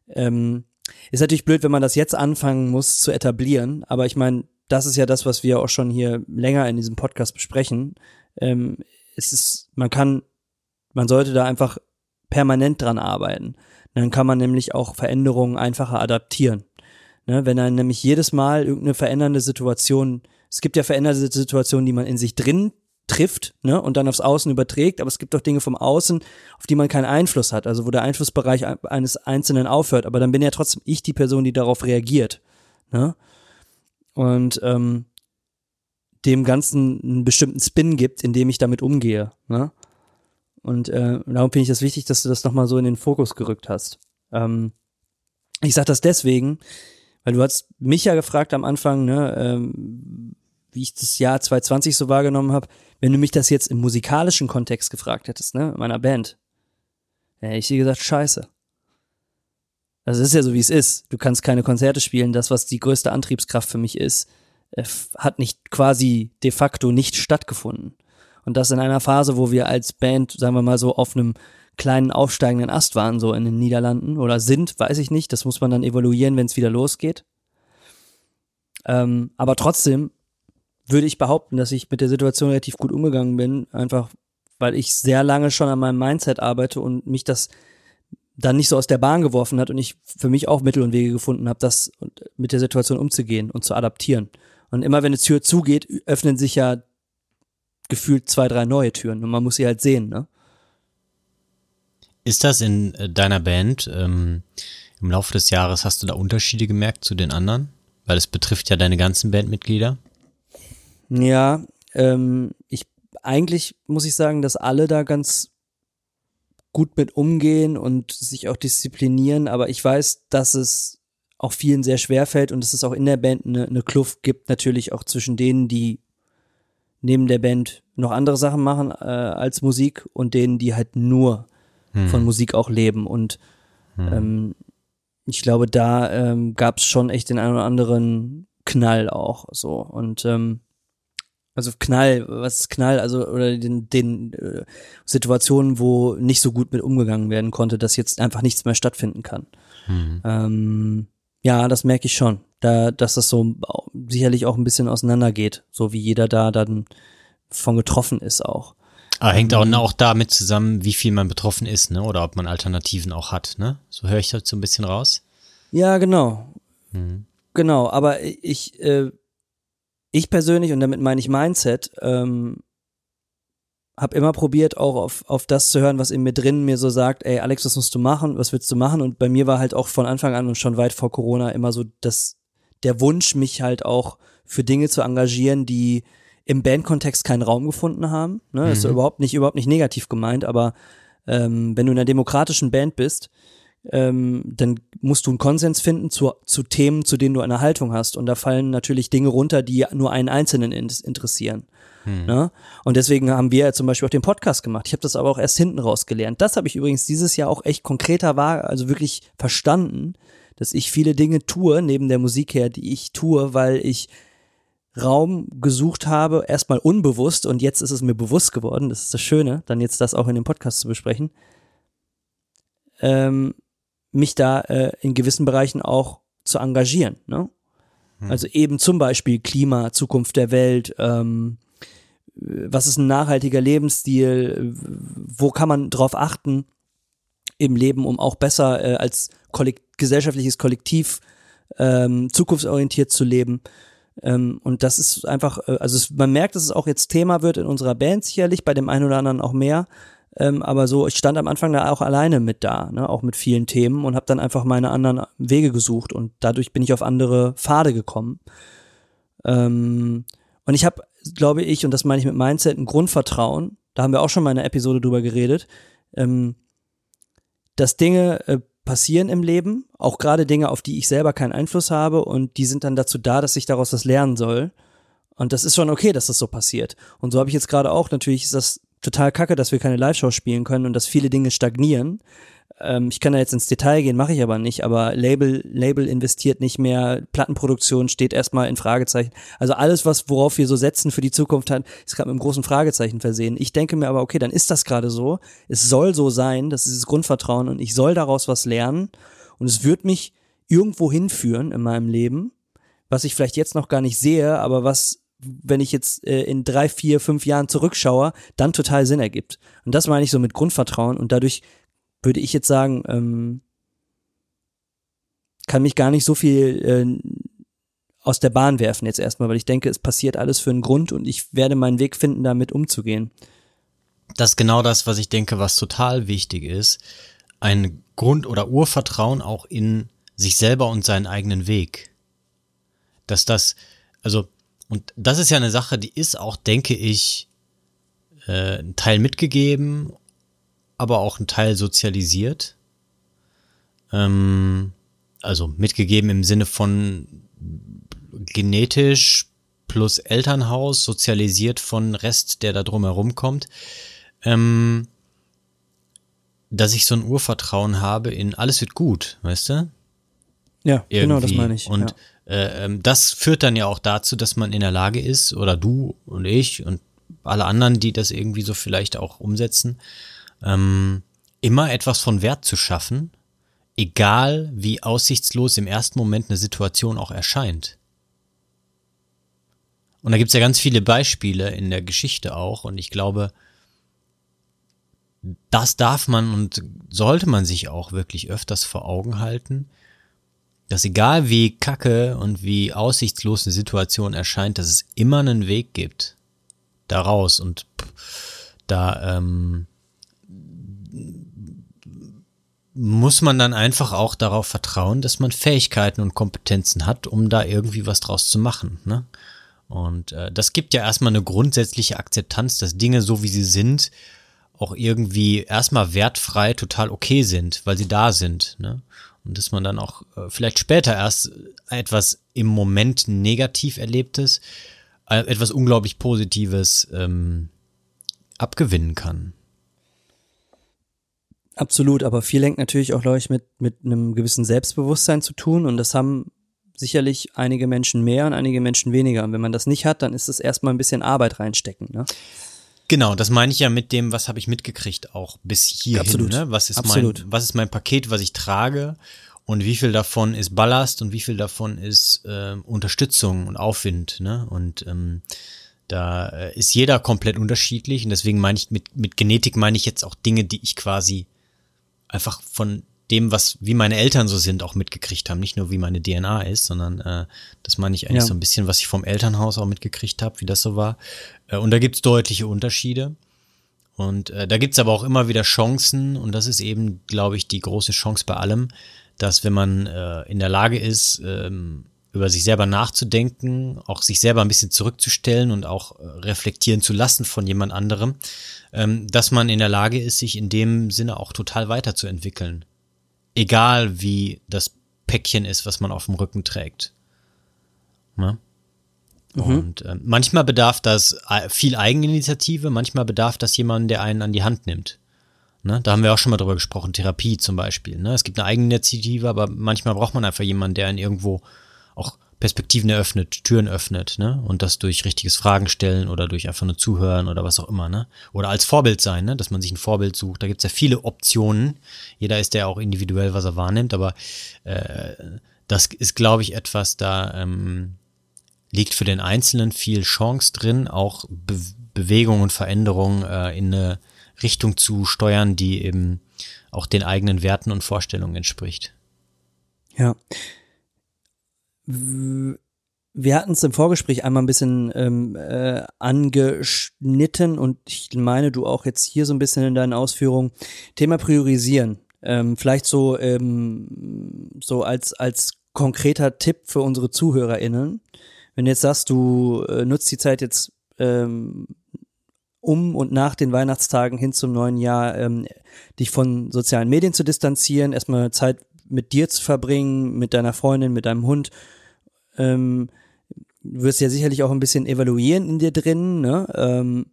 ähm, ist natürlich blöd, wenn man das jetzt anfangen muss zu etablieren. Aber ich meine, das ist ja das, was wir auch schon hier länger in diesem Podcast besprechen. Ähm, es ist, man kann, man sollte da einfach permanent dran arbeiten. Dann kann man nämlich auch Veränderungen einfacher adaptieren. Ne, wenn dann nämlich jedes Mal irgendeine verändernde Situation, es gibt ja veränderte Situationen, die man in sich drin trifft ne, und dann aufs Außen überträgt, aber es gibt auch Dinge vom Außen, auf die man keinen Einfluss hat, also wo der Einflussbereich eines Einzelnen aufhört, aber dann bin ja trotzdem ich die Person, die darauf reagiert. Ne? Und ähm, dem Ganzen einen bestimmten Spin gibt, in dem ich damit umgehe. Ne? Und äh, darum finde ich das wichtig, dass du das nochmal so in den Fokus gerückt hast. Ähm, ich sage das deswegen, weil du hast mich ja gefragt am Anfang, ne, ähm, wie ich das Jahr 2020 so wahrgenommen habe, wenn du mich das jetzt im musikalischen Kontext gefragt hättest, ne, meiner Band, hätte ich dir gesagt, scheiße. Also es ist ja so, wie es ist. Du kannst keine Konzerte spielen. Das, was die größte Antriebskraft für mich ist, äh, hat nicht quasi de facto nicht stattgefunden. Und das in einer Phase, wo wir als Band, sagen wir mal so, auf einem kleinen aufsteigenden Ast waren, so in den Niederlanden oder sind, weiß ich nicht. Das muss man dann evaluieren, wenn es wieder losgeht. Ähm, aber trotzdem würde ich behaupten, dass ich mit der Situation relativ gut umgegangen bin, einfach weil ich sehr lange schon an meinem Mindset arbeite und mich das dann nicht so aus der Bahn geworfen hat und ich für mich auch Mittel und Wege gefunden habe, das mit der Situation umzugehen und zu adaptieren. Und immer wenn eine Tür zugeht, öffnen sich ja gefühlt zwei, drei neue Türen und man muss sie halt sehen, ne? Ist das in äh, deiner Band ähm, im Laufe des Jahres, hast du da Unterschiede gemerkt zu den anderen? Weil es betrifft ja deine ganzen Bandmitglieder. Ja, ähm, ich eigentlich muss ich sagen, dass alle da ganz gut mit umgehen und sich auch disziplinieren, aber ich weiß, dass es auch vielen sehr schwer fällt und dass es auch in der Band eine, eine Kluft gibt, natürlich auch zwischen denen, die neben der Band noch andere Sachen machen äh, als Musik und denen, die halt nur hm. von Musik auch leben. Und hm. ähm, ich glaube, da ähm, gab es schon echt den einen oder anderen Knall auch so. Und ähm, also Knall, was ist Knall? Also oder den, den äh, Situationen, wo nicht so gut mit umgegangen werden konnte, dass jetzt einfach nichts mehr stattfinden kann. Hm. Ähm, ja, das merke ich schon. Da, dass das so sicherlich auch ein bisschen auseinandergeht, so wie jeder da dann von getroffen ist auch. Aber ah, hängt auch, ähm, auch damit zusammen, wie viel man betroffen ist, ne? Oder ob man Alternativen auch hat, ne? So höre ich das so ein bisschen raus. Ja, genau. Mhm. Genau, aber ich, äh, ich persönlich, und damit meine ich Mindset, ähm, habe immer probiert, auch auf, auf das zu hören, was in mir drin mir so sagt, ey, Alex, was musst du machen, was willst du machen? Und bei mir war halt auch von Anfang an und schon weit vor Corona immer so das, der Wunsch, mich halt auch für Dinge zu engagieren, die im Bandkontext keinen Raum gefunden haben. Ne? Mhm. Ist überhaupt nicht, überhaupt nicht negativ gemeint, aber ähm, wenn du in einer demokratischen Band bist, ähm, dann musst du einen Konsens finden zu, zu Themen, zu denen du eine Haltung hast. Und da fallen natürlich Dinge runter, die nur einen Einzelnen in, interessieren. Hm. Ne? Und deswegen haben wir zum Beispiel auch den Podcast gemacht. Ich habe das aber auch erst hinten raus gelernt. Das habe ich übrigens dieses Jahr auch echt konkreter war, also wirklich verstanden, dass ich viele Dinge tue, neben der Musik her, die ich tue, weil ich Raum gesucht habe, erstmal unbewusst und jetzt ist es mir bewusst geworden, das ist das Schöne, dann jetzt das auch in dem Podcast zu besprechen, ähm, mich da äh, in gewissen Bereichen auch zu engagieren. Ne? Also eben zum Beispiel Klima, Zukunft der Welt, ähm, was ist ein nachhaltiger Lebensstil, wo kann man drauf achten im Leben, um auch besser äh, als kollekt gesellschaftliches Kollektiv ähm, zukunftsorientiert zu leben. Ähm, und das ist einfach, äh, also es, man merkt, dass es auch jetzt Thema wird in unserer Band sicherlich, bei dem einen oder anderen auch mehr. Ähm, aber so, ich stand am Anfang da auch alleine mit da, ne, auch mit vielen Themen und habe dann einfach meine anderen Wege gesucht und dadurch bin ich auf andere Pfade gekommen. Ähm, und ich habe, glaube ich, und das meine ich mit Mindset, ein Grundvertrauen. Da haben wir auch schon mal in einer Episode drüber geredet, ähm, dass Dinge äh, passieren im Leben, auch gerade Dinge, auf die ich selber keinen Einfluss habe und die sind dann dazu da, dass ich daraus was lernen soll. Und das ist schon okay, dass das so passiert. Und so habe ich jetzt gerade auch, natürlich ist das total kacke, dass wir keine Live-Show spielen können und dass viele Dinge stagnieren. Ähm, ich kann da jetzt ins Detail gehen, mache ich aber nicht, aber Label, Label investiert nicht mehr, Plattenproduktion steht erstmal in Fragezeichen. Also alles, was, worauf wir so setzen für die Zukunft hat, ist gerade mit einem großen Fragezeichen versehen. Ich denke mir aber, okay, dann ist das gerade so. Es soll so sein, das ist das Grundvertrauen und ich soll daraus was lernen und es wird mich irgendwo hinführen in meinem Leben, was ich vielleicht jetzt noch gar nicht sehe, aber was wenn ich jetzt äh, in drei, vier, fünf Jahren zurückschaue, dann total Sinn ergibt. Und das meine ich so mit Grundvertrauen und dadurch würde ich jetzt sagen, ähm, kann mich gar nicht so viel äh, aus der Bahn werfen jetzt erstmal, weil ich denke, es passiert alles für einen Grund und ich werde meinen Weg finden, damit umzugehen. Das ist genau das, was ich denke, was total wichtig ist. Ein Grund- oder Urvertrauen auch in sich selber und seinen eigenen Weg. Dass das, also, und das ist ja eine Sache, die ist auch, denke ich, äh, ein Teil mitgegeben aber auch ein Teil sozialisiert. Ähm, also mitgegeben im Sinne von genetisch plus Elternhaus, sozialisiert von Rest, der da drumherum kommt. Ähm, dass ich so ein Urvertrauen habe in alles wird gut, weißt du? Ja, Irgendwie. genau, das meine ich. Und ja. Äh, ähm, das führt dann ja auch dazu, dass man in der Lage ist, oder du und ich und alle anderen, die das irgendwie so vielleicht auch umsetzen, ähm, immer etwas von Wert zu schaffen, egal wie aussichtslos im ersten Moment eine Situation auch erscheint. Und da gibt's ja ganz viele Beispiele in der Geschichte auch und ich glaube, das darf man und sollte man sich auch wirklich öfters vor Augen halten, dass egal wie kacke und wie aussichtslos eine Situation erscheint, dass es immer einen Weg gibt daraus und da ähm, muss man dann einfach auch darauf vertrauen, dass man Fähigkeiten und Kompetenzen hat, um da irgendwie was draus zu machen. Ne? Und äh, das gibt ja erstmal eine grundsätzliche Akzeptanz, dass Dinge so wie sie sind, auch irgendwie erstmal wertfrei total okay sind, weil sie da sind. Ne? Und dass man dann auch äh, vielleicht später erst etwas im Moment negativ erlebtes, äh, etwas unglaublich Positives ähm, abgewinnen kann. Absolut, aber viel hängt natürlich auch, glaube ich, mit, mit einem gewissen Selbstbewusstsein zu tun und das haben sicherlich einige Menschen mehr und einige Menschen weniger. Und wenn man das nicht hat, dann ist es erstmal ein bisschen Arbeit reinstecken. Ne? Genau, das meine ich ja mit dem, was habe ich mitgekriegt auch bis hierhin. Absolut. Ne? Was, ist Absolut. mein, was ist mein Paket, was ich trage und wie viel davon ist Ballast und wie viel davon ist äh, Unterstützung und Aufwind. Ne? Und ähm, da äh, ist jeder komplett unterschiedlich und deswegen meine ich mit, mit Genetik meine ich jetzt auch Dinge, die ich quasi einfach von dem, was, wie meine Eltern so sind, auch mitgekriegt haben. Nicht nur, wie meine DNA ist, sondern äh, das meine ich eigentlich ja. so ein bisschen, was ich vom Elternhaus auch mitgekriegt habe, wie das so war. Äh, und da gibt's deutliche Unterschiede. Und äh, da gibt's aber auch immer wieder Chancen, und das ist eben, glaube ich, die große Chance bei allem, dass wenn man äh, in der Lage ist, ähm, über sich selber nachzudenken, auch sich selber ein bisschen zurückzustellen und auch äh, reflektieren zu lassen von jemand anderem, ähm, dass man in der Lage ist, sich in dem Sinne auch total weiterzuentwickeln. Egal wie das Päckchen ist, was man auf dem Rücken trägt. Ne? Mhm. Und äh, manchmal bedarf das äh, viel Eigeninitiative, manchmal bedarf das jemanden, der einen an die Hand nimmt. Ne? Da haben wir auch schon mal drüber gesprochen, Therapie zum Beispiel. Ne? Es gibt eine Eigeninitiative, aber manchmal braucht man einfach jemanden, der einen irgendwo auch Perspektiven eröffnet, Türen öffnet, ne? Und das durch richtiges Fragen stellen oder durch einfach nur zuhören oder was auch immer, ne? Oder als Vorbild sein, ne? Dass man sich ein Vorbild sucht. Da gibt's ja viele Optionen. Jeder ist ja auch individuell, was er wahrnimmt, aber äh, das ist, glaube ich, etwas, da ähm, liegt für den Einzelnen viel Chance drin, auch Be Bewegung und Veränderung äh, in eine Richtung zu steuern, die eben auch den eigenen Werten und Vorstellungen entspricht. Ja. Wir hatten es im Vorgespräch einmal ein bisschen ähm, äh, angeschnitten und ich meine, du auch jetzt hier so ein bisschen in deinen Ausführungen. Thema Priorisieren. Ähm, vielleicht so, ähm, so als, als konkreter Tipp für unsere ZuhörerInnen. Wenn du jetzt sagst, du äh, nutzt die Zeit jetzt ähm, um und nach den Weihnachtstagen hin zum neuen Jahr, ähm, dich von sozialen Medien zu distanzieren, erstmal Zeit mit dir zu verbringen, mit deiner Freundin, mit deinem Hund. Ähm, du wirst ja sicherlich auch ein bisschen evaluieren in dir drin, ne? Ähm,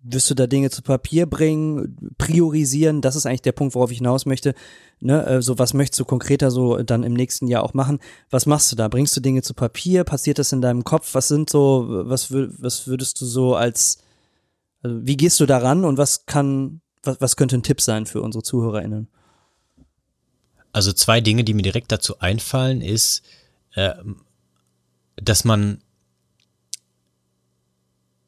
wirst du da Dinge zu Papier bringen, priorisieren, das ist eigentlich der Punkt, worauf ich hinaus möchte. Ne, äh, so was möchtest du konkreter so dann im nächsten Jahr auch machen? Was machst du da? Bringst du Dinge zu Papier? Passiert das in deinem Kopf? Was sind so, was, was würdest du so als, also wie gehst du daran und was kann, was, was könnte ein Tipp sein für unsere ZuhörerInnen? Also zwei Dinge, die mir direkt dazu einfallen, ist, äh, dass man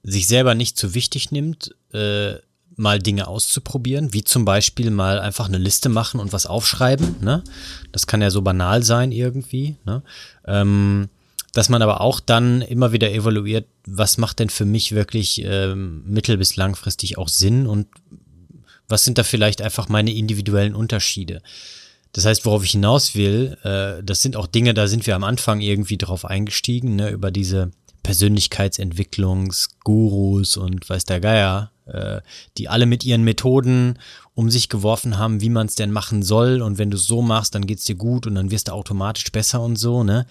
sich selber nicht zu wichtig nimmt, äh, mal Dinge auszuprobieren, wie zum Beispiel mal einfach eine Liste machen und was aufschreiben. Ne? Das kann ja so banal sein irgendwie. Ne? Ähm, dass man aber auch dann immer wieder evaluiert, was macht denn für mich wirklich ähm, mittel- bis langfristig auch Sinn und was sind da vielleicht einfach meine individuellen Unterschiede. Das heißt, worauf ich hinaus will, äh, das sind auch Dinge, da sind wir am Anfang irgendwie drauf eingestiegen, ne, über diese Persönlichkeitsentwicklungsgurus und weiß der Geier, äh, die alle mit ihren Methoden um sich geworfen haben, wie man es denn machen soll und wenn du es so machst, dann geht's dir gut und dann wirst du automatisch besser und so, ne?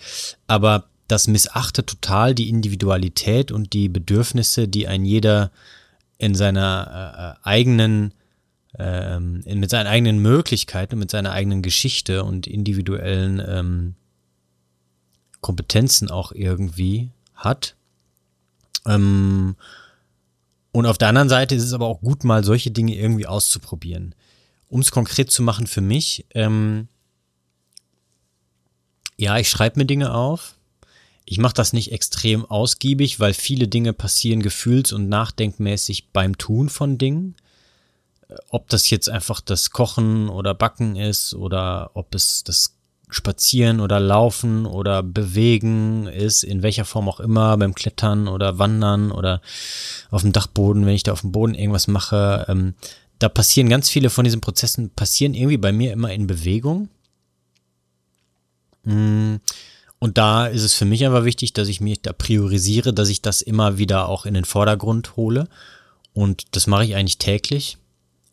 Aber das missachtet total die Individualität und die Bedürfnisse, die ein jeder in seiner äh, eigenen ähm, mit seinen eigenen Möglichkeiten, mit seiner eigenen Geschichte und individuellen ähm, Kompetenzen auch irgendwie hat. Ähm, und auf der anderen Seite ist es aber auch gut, mal solche Dinge irgendwie auszuprobieren. Um es konkret zu machen für mich, ähm, ja, ich schreibe mir Dinge auf. Ich mache das nicht extrem ausgiebig, weil viele Dinge passieren gefühls- und nachdenkmäßig beim Tun von Dingen ob das jetzt einfach das Kochen oder Backen ist oder ob es das Spazieren oder Laufen oder Bewegen ist, in welcher Form auch immer, beim Klettern oder Wandern oder auf dem Dachboden, wenn ich da auf dem Boden irgendwas mache. Ähm, da passieren ganz viele von diesen Prozessen, passieren irgendwie bei mir immer in Bewegung. Mm, und da ist es für mich einfach wichtig, dass ich mich da priorisiere, dass ich das immer wieder auch in den Vordergrund hole. Und das mache ich eigentlich täglich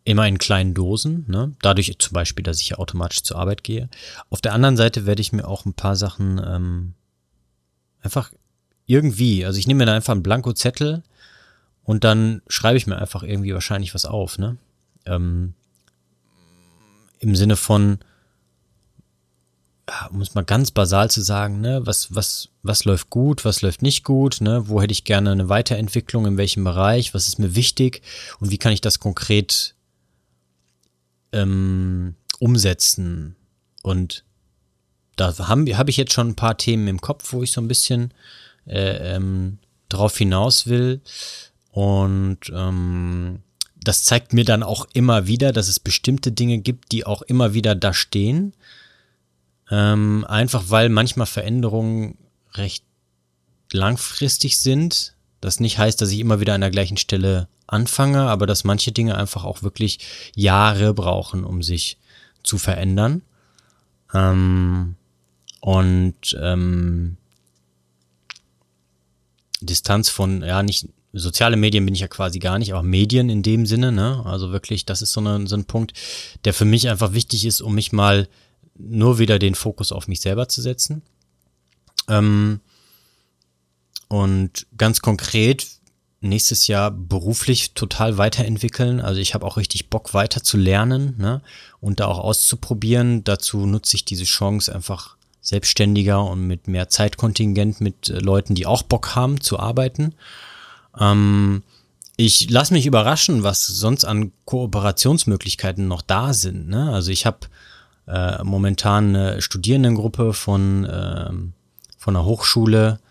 immer in kleinen Dosen, ne? dadurch zum Beispiel, dass ich automatisch zur Arbeit gehe. Auf der anderen Seite werde ich mir auch ein paar Sachen ähm, einfach irgendwie, also ich nehme mir da einfach einen Blankozettel und dann schreibe ich mir einfach irgendwie wahrscheinlich was auf, ne? Ähm, Im Sinne von, um es mal ganz basal zu sagen, ne, was, was, was läuft gut, was läuft nicht gut, ne, wo hätte ich gerne eine Weiterentwicklung, in welchem Bereich, was ist mir wichtig und wie kann ich das konkret ähm, umsetzen. Und da habe hab ich jetzt schon ein paar Themen im Kopf, wo ich so ein bisschen äh, ähm, drauf hinaus will. Und ähm, das zeigt mir dann auch immer wieder, dass es bestimmte Dinge gibt, die auch immer wieder da stehen. Ähm, einfach weil manchmal Veränderungen recht langfristig sind. Das nicht heißt, dass ich immer wieder an der gleichen Stelle anfange, aber dass manche Dinge einfach auch wirklich Jahre brauchen, um sich zu verändern. Ähm, und ähm, Distanz von, ja, nicht, soziale Medien bin ich ja quasi gar nicht, aber Medien in dem Sinne, ne? Also wirklich, das ist so, eine, so ein Punkt, der für mich einfach wichtig ist, um mich mal nur wieder den Fokus auf mich selber zu setzen. Ähm, und ganz konkret nächstes Jahr beruflich total weiterentwickeln. Also ich habe auch richtig Bock weiter zu lernen ne? und da auch auszuprobieren. Dazu nutze ich diese Chance einfach selbstständiger und mit mehr Zeitkontingent mit äh, Leuten, die auch Bock haben zu arbeiten. Ähm, ich lasse mich überraschen, was sonst an Kooperationsmöglichkeiten noch da sind. Ne? Also ich habe äh, momentan eine Studierendengruppe von, ähm, von einer Hochschule, äh,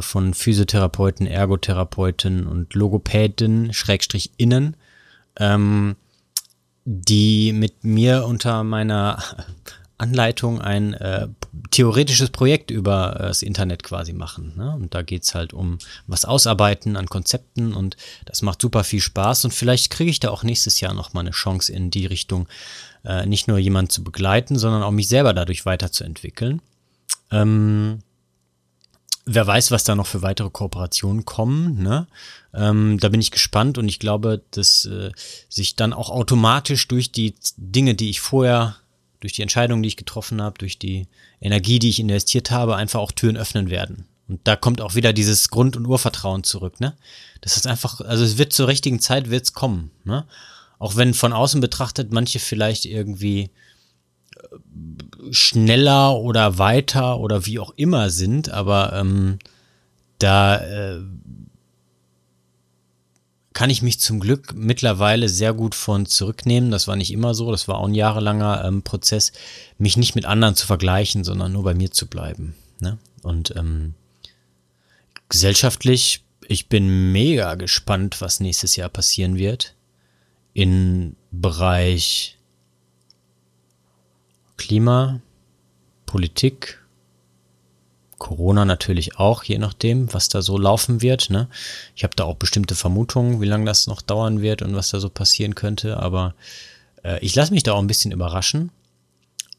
von Physiotherapeuten, Ergotherapeuten und Logopäden, Schrägstrich innen, ähm, die mit mir unter meiner Anleitung ein äh, theoretisches Projekt über äh, das Internet quasi machen. Ne? Und da geht's halt um was ausarbeiten an Konzepten und das macht super viel Spaß und vielleicht kriege ich da auch nächstes Jahr nochmal eine Chance in die Richtung, äh, nicht nur jemand zu begleiten, sondern auch mich selber dadurch weiterzuentwickeln. Ähm, wer weiß, was da noch für weitere Kooperationen kommen. Ne? Ähm, da bin ich gespannt und ich glaube, dass äh, sich dann auch automatisch durch die Dinge, die ich vorher, durch die Entscheidungen, die ich getroffen habe, durch die Energie, die ich investiert habe, einfach auch Türen öffnen werden. Und da kommt auch wieder dieses Grund- und Urvertrauen zurück, ne? Das ist einfach, also es wird zur richtigen Zeit wird's kommen, ne? Auch wenn von außen betrachtet manche vielleicht irgendwie schneller oder weiter oder wie auch immer sind, aber ähm, da äh, kann ich mich zum Glück mittlerweile sehr gut von zurücknehmen. Das war nicht immer so, das war auch ein jahrelanger ähm, Prozess, mich nicht mit anderen zu vergleichen, sondern nur bei mir zu bleiben. Ne? Und ähm, gesellschaftlich, ich bin mega gespannt, was nächstes Jahr passieren wird in Bereich Klima, Politik, Corona natürlich auch, je nachdem, was da so laufen wird. Ne? Ich habe da auch bestimmte Vermutungen, wie lange das noch dauern wird und was da so passieren könnte, aber äh, ich lasse mich da auch ein bisschen überraschen.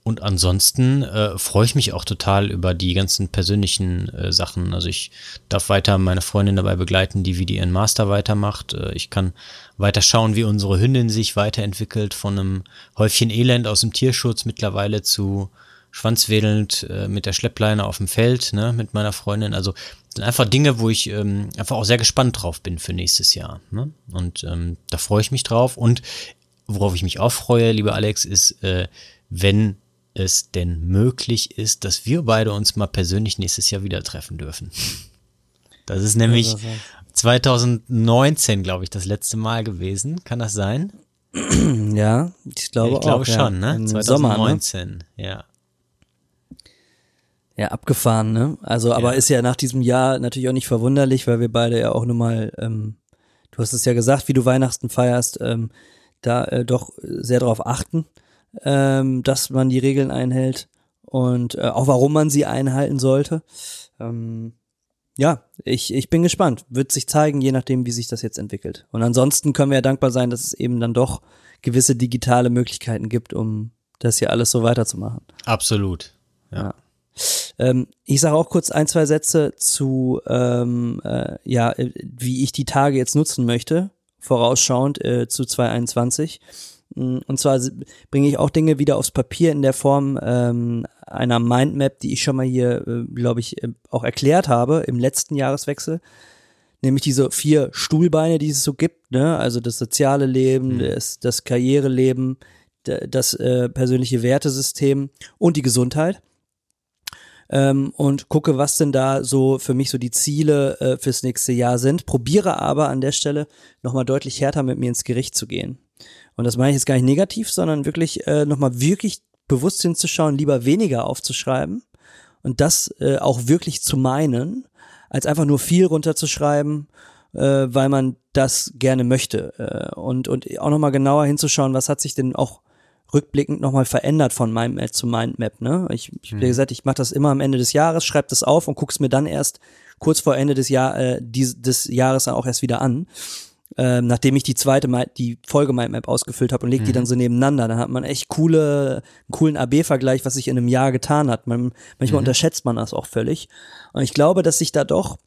Und ansonsten äh, freue ich mich auch total über die ganzen persönlichen äh, Sachen. Also ich darf weiter meine Freundin dabei begleiten, die wie die ihren Master weitermacht. Äh, ich kann weiter schauen, wie unsere Hündin sich weiterentwickelt von einem Häufchen Elend aus dem Tierschutz mittlerweile zu schwanzwedelnd äh, mit der Schleppleine auf dem Feld, ne, mit meiner Freundin. Also sind einfach Dinge, wo ich ähm, einfach auch sehr gespannt drauf bin für nächstes Jahr. Ne? Und ähm, da freue ich mich drauf. Und worauf ich mich auch freue, lieber Alex, ist, äh, wenn es denn möglich ist, dass wir beide uns mal persönlich nächstes Jahr wieder treffen dürfen. Das ist nämlich 2019, glaube ich, das letzte Mal gewesen. Kann das sein? Ja, ich glaube ich glaube auch, schon, ja. ne? Im 2019, Sommer, ne? ja. Ja, abgefahren, ne? Also, aber Ja. ist ja nach diesem Jahr natürlich auch nicht verwunderlich, weil wir beide ja auch nun mal, ähm, du hast es ja gesagt, wie du Weihnachten feierst, ähm, da äh, doch sehr darauf achten, ähm, dass man die Regeln einhält und äh, auch warum man sie einhalten sollte. Ähm, ja, ich, ich bin gespannt. Wird sich zeigen, je nachdem, wie sich das jetzt entwickelt. Und ansonsten können wir ja dankbar sein, dass es eben dann doch gewisse digitale Möglichkeiten gibt, um das hier alles so weiterzumachen. Absolut. Ja. Ähm, ich sage auch kurz ein, zwei Sätze zu, ähm, äh, ja, äh, wie ich die Tage jetzt nutzen möchte, vorausschauend äh, zu 2021. Mm, Und zwar bringe ich auch Dinge wieder aufs Papier in der Form ähm, einer Mindmap, die ich schon mal hier, äh, glaube ich, äh, auch erklärt habe im letzten Jahreswechsel. Nämlich diese vier Stuhlbeine, die es so gibt, ne? Also das soziale Leben, das, das Karriereleben, das äh, persönliche Wertesystem und die Gesundheit ähm, und gucke, was denn da so für mich so die Ziele äh, fürs nächste Jahr sind. Probiere aber an der Stelle nochmal deutlich härter mit mir ins Gericht zu gehen. Und das meine ich jetzt gar nicht negativ, sondern wirklich äh, nochmal wirklich bewusst hinzuschauen, lieber weniger aufzuschreiben und das äh, auch wirklich zu meinen, als einfach nur viel runterzuschreiben, äh, weil man das gerne möchte. Äh, und, und auch nochmal genauer hinzuschauen, was hat sich denn auch rückblickend nochmal verändert von Mindmap zu Mindmap. Ne? Ich, ich wie gesagt, ich mache das immer am Ende des Jahres, schreibe das auf und guck's mir dann erst kurz vor Ende des, Jahr, äh, dies, des Jahres dann auch erst wieder an. Ähm, nachdem ich die zweite Mi- die Folge Mindmap ausgefüllt habe und leg die dann so nebeneinander, dann hat man echt coole, einen coolen AB-Vergleich, was sich in einem Jahr getan hat. Man, manchmal unterschätzt man das auch völlig. Und ich glaube, dass sich da doch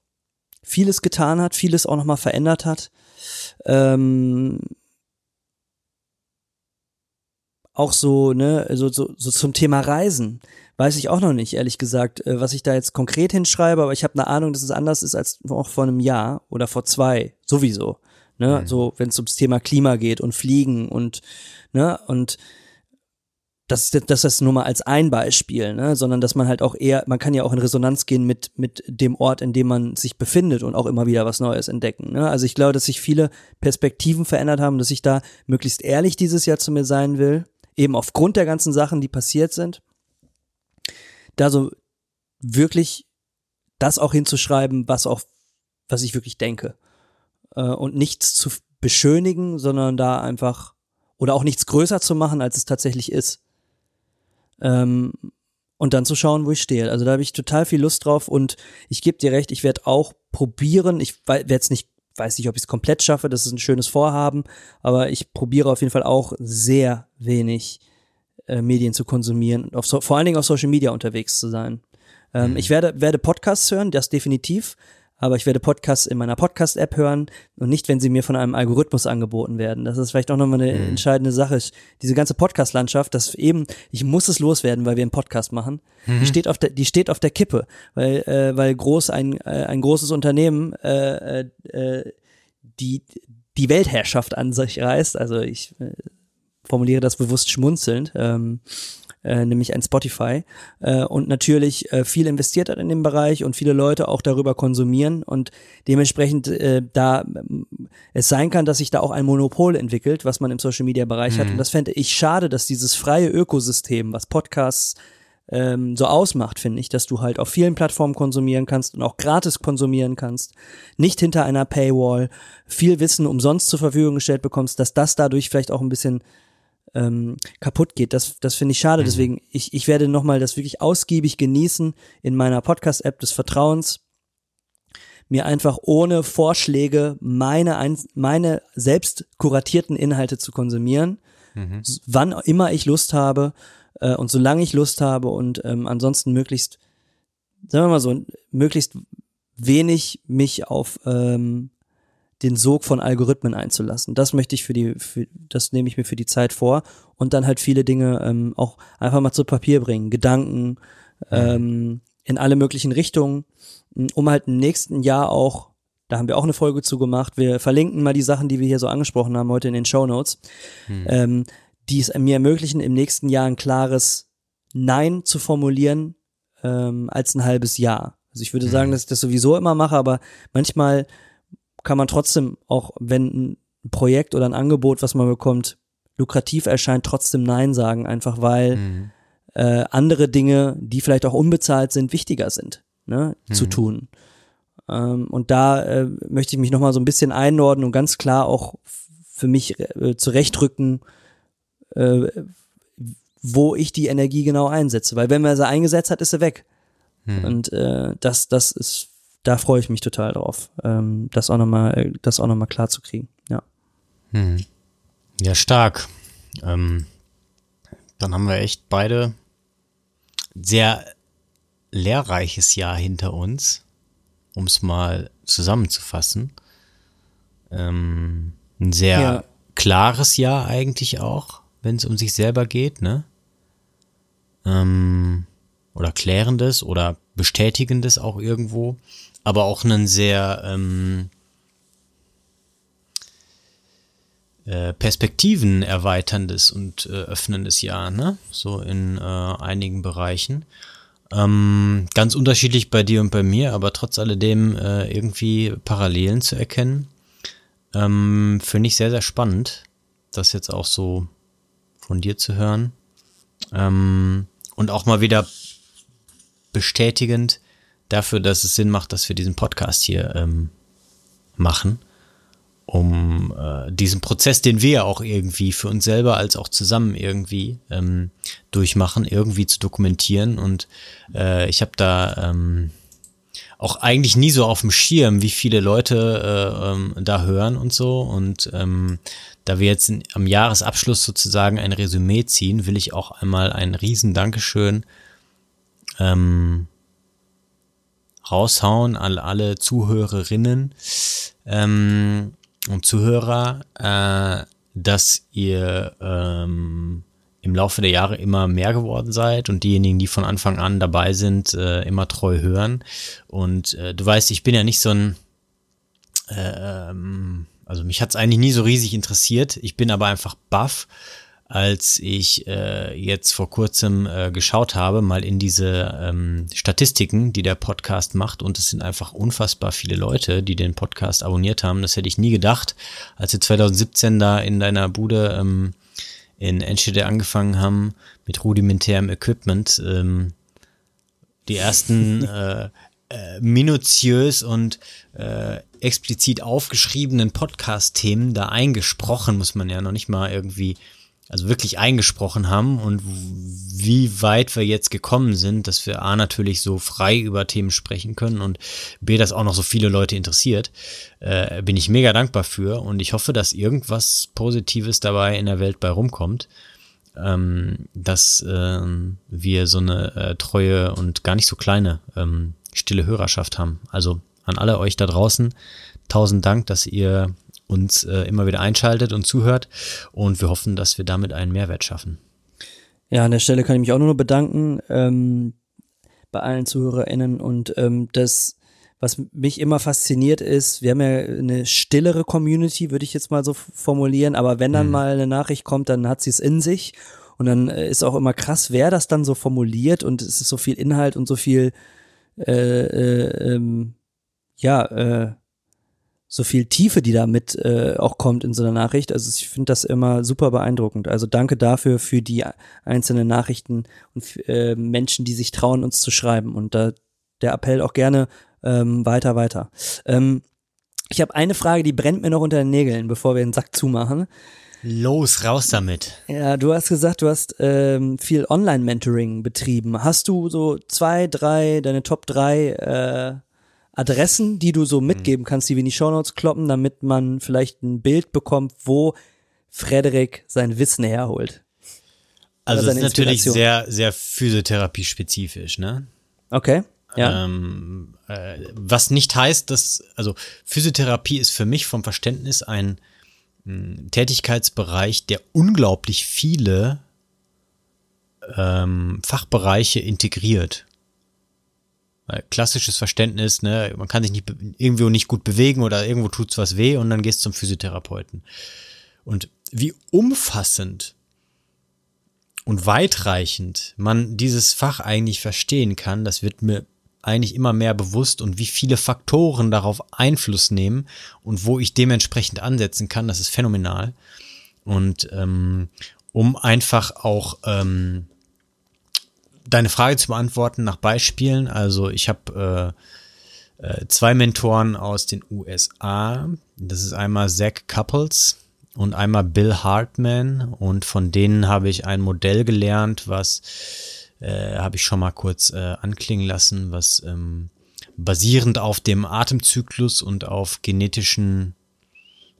vieles getan hat, vieles auch nochmal verändert hat. Ähm, auch so, ne, so, so, so zum Thema Reisen. Weiß ich auch noch nicht, ehrlich gesagt, äh, was ich da jetzt konkret hinschreibe, aber ich habe eine Ahnung, dass es anders ist als auch vor einem Jahr oder vor zwei, sowieso. Ne, so, wenn es ums Thema Klima geht und Fliegen und, ne, und das, ist- das ist nur mal als ein Beispiel, ne, sondern dass man halt auch eher, man kann ja auch in Resonanz gehen mit, mit dem Ort, in dem man sich befindet und auch immer wieder was Neues entdecken. Ne? Also ich glaube, dass sich viele Perspektiven verändert haben, dass ich da möglichst ehrlich dieses Jahr zu mir sein will, eben aufgrund der ganzen Sachen, die passiert sind, da so wirklich das auch hinzuschreiben, was auch, was ich wirklich denke. Äh, und nichts zu beschönigen, sondern da einfach, oder auch nichts größer zu machen, als es tatsächlich ist. Ähm, und dann zu schauen, wo ich stehe. Also da habe ich total viel Lust drauf und ich gebe dir recht, ich werde auch probieren, ich werde es nicht, weiß nicht, ob ich es komplett schaffe, das ist ein schönes Vorhaben, aber ich probiere auf jeden Fall auch sehr wenig äh, Medien zu konsumieren, auf so, vor allen Dingen auf Social Media unterwegs zu sein. Ähm, mhm. Ich werde, werde Podcasts hören, das definitiv, aber ich werde Podcasts in meiner Podcast-App hören und nicht, wenn sie mir von einem Algorithmus angeboten werden. Das ist vielleicht auch nochmal eine mhm. entscheidende Sache. Diese ganze Podcast-Landschaft, das eben, ich muss es loswerden, weil wir einen Podcast machen. Mhm. Die steht auf der, die steht auf der Kippe, weil, äh, weil groß ein, äh, ein großes Unternehmen äh, äh, äh die die Weltherrschaft an sich reißt. Also ich äh, formuliere das bewusst schmunzelnd. Ähm, äh, nämlich ein Spotify äh, und natürlich äh, viel investiert hat in dem Bereich und viele Leute auch darüber konsumieren und dementsprechend äh, da es sein kann, dass sich da auch ein Monopol entwickelt, was man im Social Media Bereich mhm. hat und das fände ich schade, dass dieses freie Ökosystem, was Podcasts ähm, so ausmacht, finde ich, dass du halt auf vielen Plattformen konsumieren kannst und auch gratis konsumieren kannst, nicht hinter einer Paywall, viel Wissen umsonst zur Verfügung gestellt bekommst, dass das dadurch vielleicht auch ein bisschen ähm, kaputt geht. Das, das finde ich schade. Mhm. Deswegen, ich, ich werde nochmal das wirklich ausgiebig genießen in meiner Podcast-App des Vertrauens mir einfach ohne Vorschläge meine, meine selbst kuratierten Inhalte zu konsumieren, mhm. wann immer ich Lust habe äh, und solange ich Lust habe und ähm, ansonsten möglichst, sagen wir mal so, möglichst wenig mich auf ähm, den Sog von Algorithmen einzulassen. Das möchte ich für die, für, das nehme ich mir für die Zeit vor und dann halt viele Dinge ähm, auch einfach mal zu Papier bringen, Gedanken ähm, in alle möglichen Richtungen, um halt im nächsten Jahr auch, da haben wir auch eine Folge zu gemacht, wir verlinken mal die Sachen, die wir hier so angesprochen haben heute in den Show Notes, hm. ähm, die es mir ermöglichen, im nächsten Jahr ein klares Nein zu formulieren ähm, als ein halbes Jahr. Also ich würde hm. sagen, dass ich das sowieso immer mache, aber manchmal kann man trotzdem, auch wenn ein Projekt oder ein Angebot, was man bekommt, lukrativ erscheint, trotzdem Nein sagen, einfach weil mhm. äh, andere Dinge, die vielleicht auch unbezahlt sind, wichtiger sind, ne, mhm. zu tun. Ähm, und da äh, möchte ich mich nochmal so ein bisschen einordnen und ganz klar auch für mich äh, zurechtrücken, äh, wo ich die Energie genau einsetze. Weil wenn man sie eingesetzt hat, ist sie weg. Mhm. Und äh, das, das ist da freue ich mich total drauf, ähm, das auch nochmal, äh, das auch noch mal klar zu kriegen. Ja. Hm. Ja, stark. Ähm, dann haben wir echt beide sehr lehrreiches Jahr hinter uns, um es mal zusammenzufassen. Ähm, ein sehr ja. klares Jahr eigentlich auch, wenn es um sich selber geht, ne? Ähm, oder klärendes oder bestätigendes auch irgendwo aber auch einen sehr ähm, äh, Perspektiven erweiterndes und äh, öffnendes Jahr, ne? So in äh, einigen Bereichen. Ähm, ganz unterschiedlich bei dir und bei mir, aber trotz alledem äh, irgendwie Parallelen zu erkennen. Ähm, Finde ich sehr, sehr spannend, das jetzt auch so von dir zu hören. Ähm, und auch mal wieder bestätigend, dafür, dass es Sinn macht, dass wir diesen Podcast hier ähm, machen, um äh, diesen Prozess, den wir ja auch irgendwie für uns selber als auch zusammen irgendwie ähm, durchmachen, irgendwie zu dokumentieren. Und äh, ich habe da ähm, auch eigentlich nie so auf dem Schirm, wie viele Leute äh, ähm, da hören und so. Und ähm, da wir jetzt in, am Jahresabschluss sozusagen ein Resümee ziehen, will ich auch einmal ein riesen Dankeschön ähm, raushauen an alle Zuhörerinnen ähm, und Zuhörer, äh, dass ihr ähm, im Laufe der Jahre immer mehr geworden seid und diejenigen, die von Anfang an dabei sind, äh, immer treu hören. Und äh, du weißt, ich bin ja nicht so ein, äh, also mich hat es eigentlich nie so riesig interessiert. Ich bin aber einfach baff als ich äh, jetzt vor kurzem äh, geschaut habe, mal in diese ähm, Statistiken, die der Podcast macht. Und es sind einfach unfassbar viele Leute, die den Podcast abonniert haben. Das hätte ich nie gedacht, als wir 2017 da in deiner Bude ähm, in Enschede angefangen haben mit rudimentärem Equipment, ähm, die ersten äh, äh, minutiös und äh, explizit aufgeschriebenen Podcast-Themen da eingesprochen, muss man ja noch nicht mal irgendwie, also wirklich eingesprochen haben und wie weit wir jetzt gekommen sind, dass wir A natürlich so frei über Themen sprechen können und B, dass auch noch so viele Leute interessiert, äh, bin ich mega dankbar für und ich hoffe, dass irgendwas Positives dabei in der Welt bei rumkommt ähm, dass ähm, wir so eine äh, treue und gar nicht so kleine ähm, stille Hörerschaft haben. Also an alle euch da draußen, tausend Dank, dass ihr uns äh, immer wieder einschaltet und zuhört. Und wir hoffen, dass wir damit einen Mehrwert schaffen. Ja, an der Stelle kann ich mich auch nur bedanken ähm, bei allen ZuhörerInnen. Und ähm, das was mich immer fasziniert ist, wir haben ja eine stillere Community, würde ich jetzt mal so formulieren, aber wenn dann mhm. mal eine Nachricht kommt, dann hat sie es in sich. Und dann äh, ist auch immer krass, wer das dann so formuliert. Und es ist so viel Inhalt und so viel äh, äh, ähm, ja, äh, so viel Tiefe, die da mit äh, auch kommt in so einer Nachricht. Also ich finde das immer super beeindruckend. Also danke dafür für die einzelnen Nachrichten und äh, Menschen, die sich trauen, uns zu schreiben. Und da der Appell auch gerne ähm, weiter, weiter. Ähm, ich habe eine Frage, die brennt mir noch unter den Nägeln, bevor wir den Sack zumachen. Los, raus damit. Ja, du hast gesagt, du hast ähm, viel Online-Mentoring betrieben. Hast du so zwei, drei, deine Top drei äh, Adressen, die du so mitgeben kannst, die wir in die Shownotes kloppen, damit man vielleicht ein Bild bekommt, wo Frederik sein Wissen herholt? Also das ist natürlich sehr, sehr physiotherapie-spezifisch, ne? Okay. Ja. Ähm, äh, was nicht heißt, dass, also Physiotherapie ist für mich vom Verständnis ein Tätigkeitsbereich, der unglaublich viele ähm, Fachbereiche integriert. Klassisches Verständnis, ne, man kann sich nicht irgendwo nicht gut bewegen oder irgendwo tut's was weh und dann gehst zum Physiotherapeuten. Und wie umfassend und weitreichend man dieses Fach eigentlich verstehen kann, das wird mir eigentlich immer mehr bewusst und wie viele Faktoren darauf Einfluss nehmen und wo ich dementsprechend ansetzen kann, das ist phänomenal. Und ähm, um einfach auch ähm, deine Frage zu beantworten nach Beispielen, also ich habe äh, äh, zwei Mentoren aus den USA. Das ist einmal Zach Couples und einmal Bill Hartman. Und von denen habe ich ein Modell gelernt, was äh, habe ich schon mal kurz äh, anklingen lassen, was ähm, basierend auf dem Atemzyklus und auf genetischen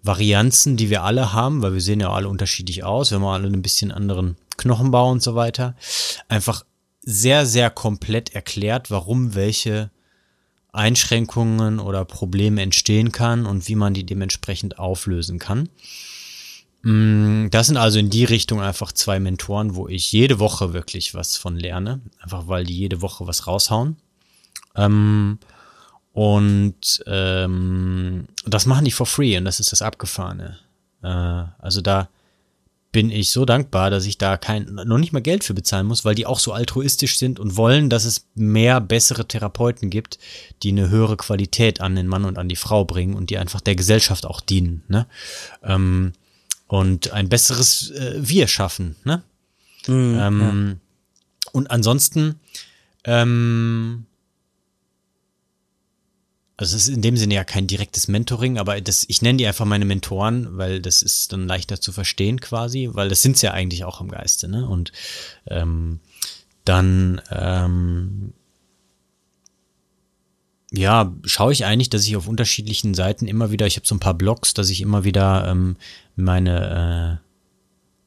Varianzen, die wir alle haben, weil wir sehen ja alle unterschiedlich aus, wir haben alle ein bisschen anderen Knochenbau und so weiter, einfach sehr, sehr komplett erklärt, warum welche Einschränkungen oder Probleme entstehen kann und wie man die dementsprechend auflösen kann. Mm, das sind also in die Richtung einfach zwei Mentoren, wo ich jede Woche wirklich was von lerne. Einfach weil die jede Woche was raushauen. Ähm, und ähm, das machen die for free und das ist das Abgefahrene. Äh, also da bin ich so dankbar, dass ich da kein, noch nicht mal Geld für bezahlen muss, weil die auch so altruistisch sind und wollen, dass es mehr bessere Therapeuten gibt, die eine höhere Qualität an den Mann und an die Frau bringen und die einfach der Gesellschaft auch dienen. Ne? Ähm, und ein besseres äh, Wir schaffen. Ne? Mm, ähm, ja. Und ansonsten, ähm, also es ist in dem Sinne ja kein direktes Mentoring, aber das, ich nenne die einfach meine Mentoren, weil das ist dann leichter zu verstehen quasi, weil das sind ja eigentlich auch im Geiste, ne? Und ähm, dann ähm, ja, schaue ich eigentlich, dass ich auf unterschiedlichen Seiten immer wieder, ich habe so ein paar Blogs, dass ich immer wieder ähm, meine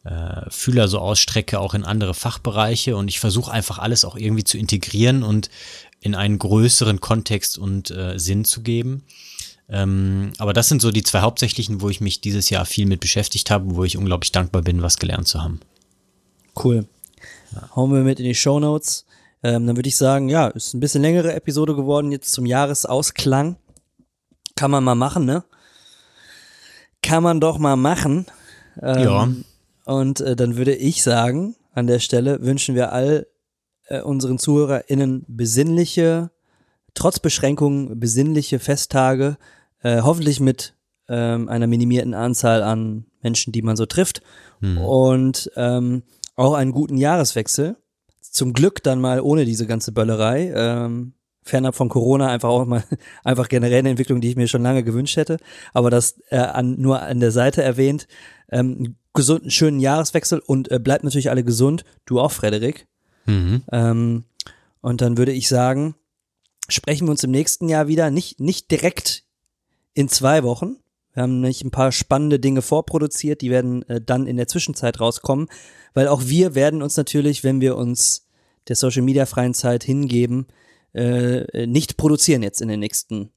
äh, äh, Fühler so ausstrecke, auch in andere Fachbereiche und ich versuche einfach alles auch irgendwie zu integrieren und in einen größeren Kontext und äh, Sinn zu geben. Ähm, aber das sind so die zwei hauptsächlichen, wo ich mich dieses Jahr viel mit beschäftigt habe, wo ich unglaublich dankbar bin, was gelernt zu haben. Cool. Ja. Hauen wir mit in die Show Notes. Ähm, dann würde ich sagen, ja, ist ein bisschen längere Episode geworden jetzt zum Jahresausklang. Kann man mal machen, ne? Kann man doch mal machen. Ähm, ja. Und äh, dann würde ich sagen, an der Stelle wünschen wir all äh, unseren ZuhörerInnen besinnliche, trotz Beschränkungen besinnliche Festtage, äh, hoffentlich mit ähm, einer minimierten Anzahl an Menschen, die man so trifft. Und ähm, auch einen guten Jahreswechsel. Zum Glück dann mal ohne diese ganze Böllerei. Ähm, fernab von Corona einfach auch mal einfach generell eine Entwicklung, die ich mir schon lange gewünscht hätte. Aber das äh, an, nur an der Seite erwähnt. Ähm, einen gesunden, schönen Jahreswechsel und äh, bleibt natürlich alle gesund. Du auch, Frederik. Mhm. Ähm, und dann würde ich sagen, sprechen wir uns im nächsten Jahr wieder. Nicht, nicht direkt in zwei Wochen. Wir haben nämlich ein paar spannende Dinge vorproduziert, die werden äh, dann in der Zwischenzeit rauskommen, weil auch wir werden uns natürlich, wenn wir uns der Social Media freien Zeit hingeben, äh, nicht produzieren jetzt in den nächsten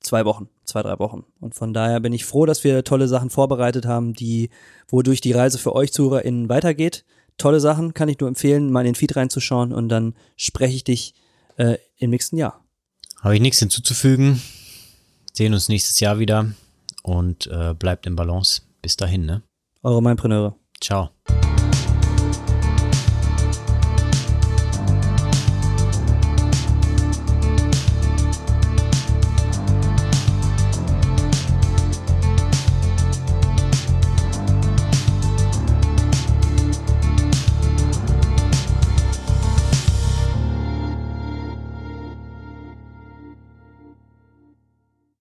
zwei Wochen, zwei, drei Wochen. Und von daher bin ich froh, dass wir tolle Sachen vorbereitet haben, die, wodurch die Reise für euch ZuhörerInnen weitergeht. Tolle Sachen, kann ich nur empfehlen, mal in den Feed reinzuschauen und dann spreche ich dich äh, im nächsten Jahr. Habe ich nichts hinzuzufügen. Sehen uns nächstes Jahr wieder und äh, bleibt im Balance. Bis dahin, ne? Eure Mindpreneure. Ciao.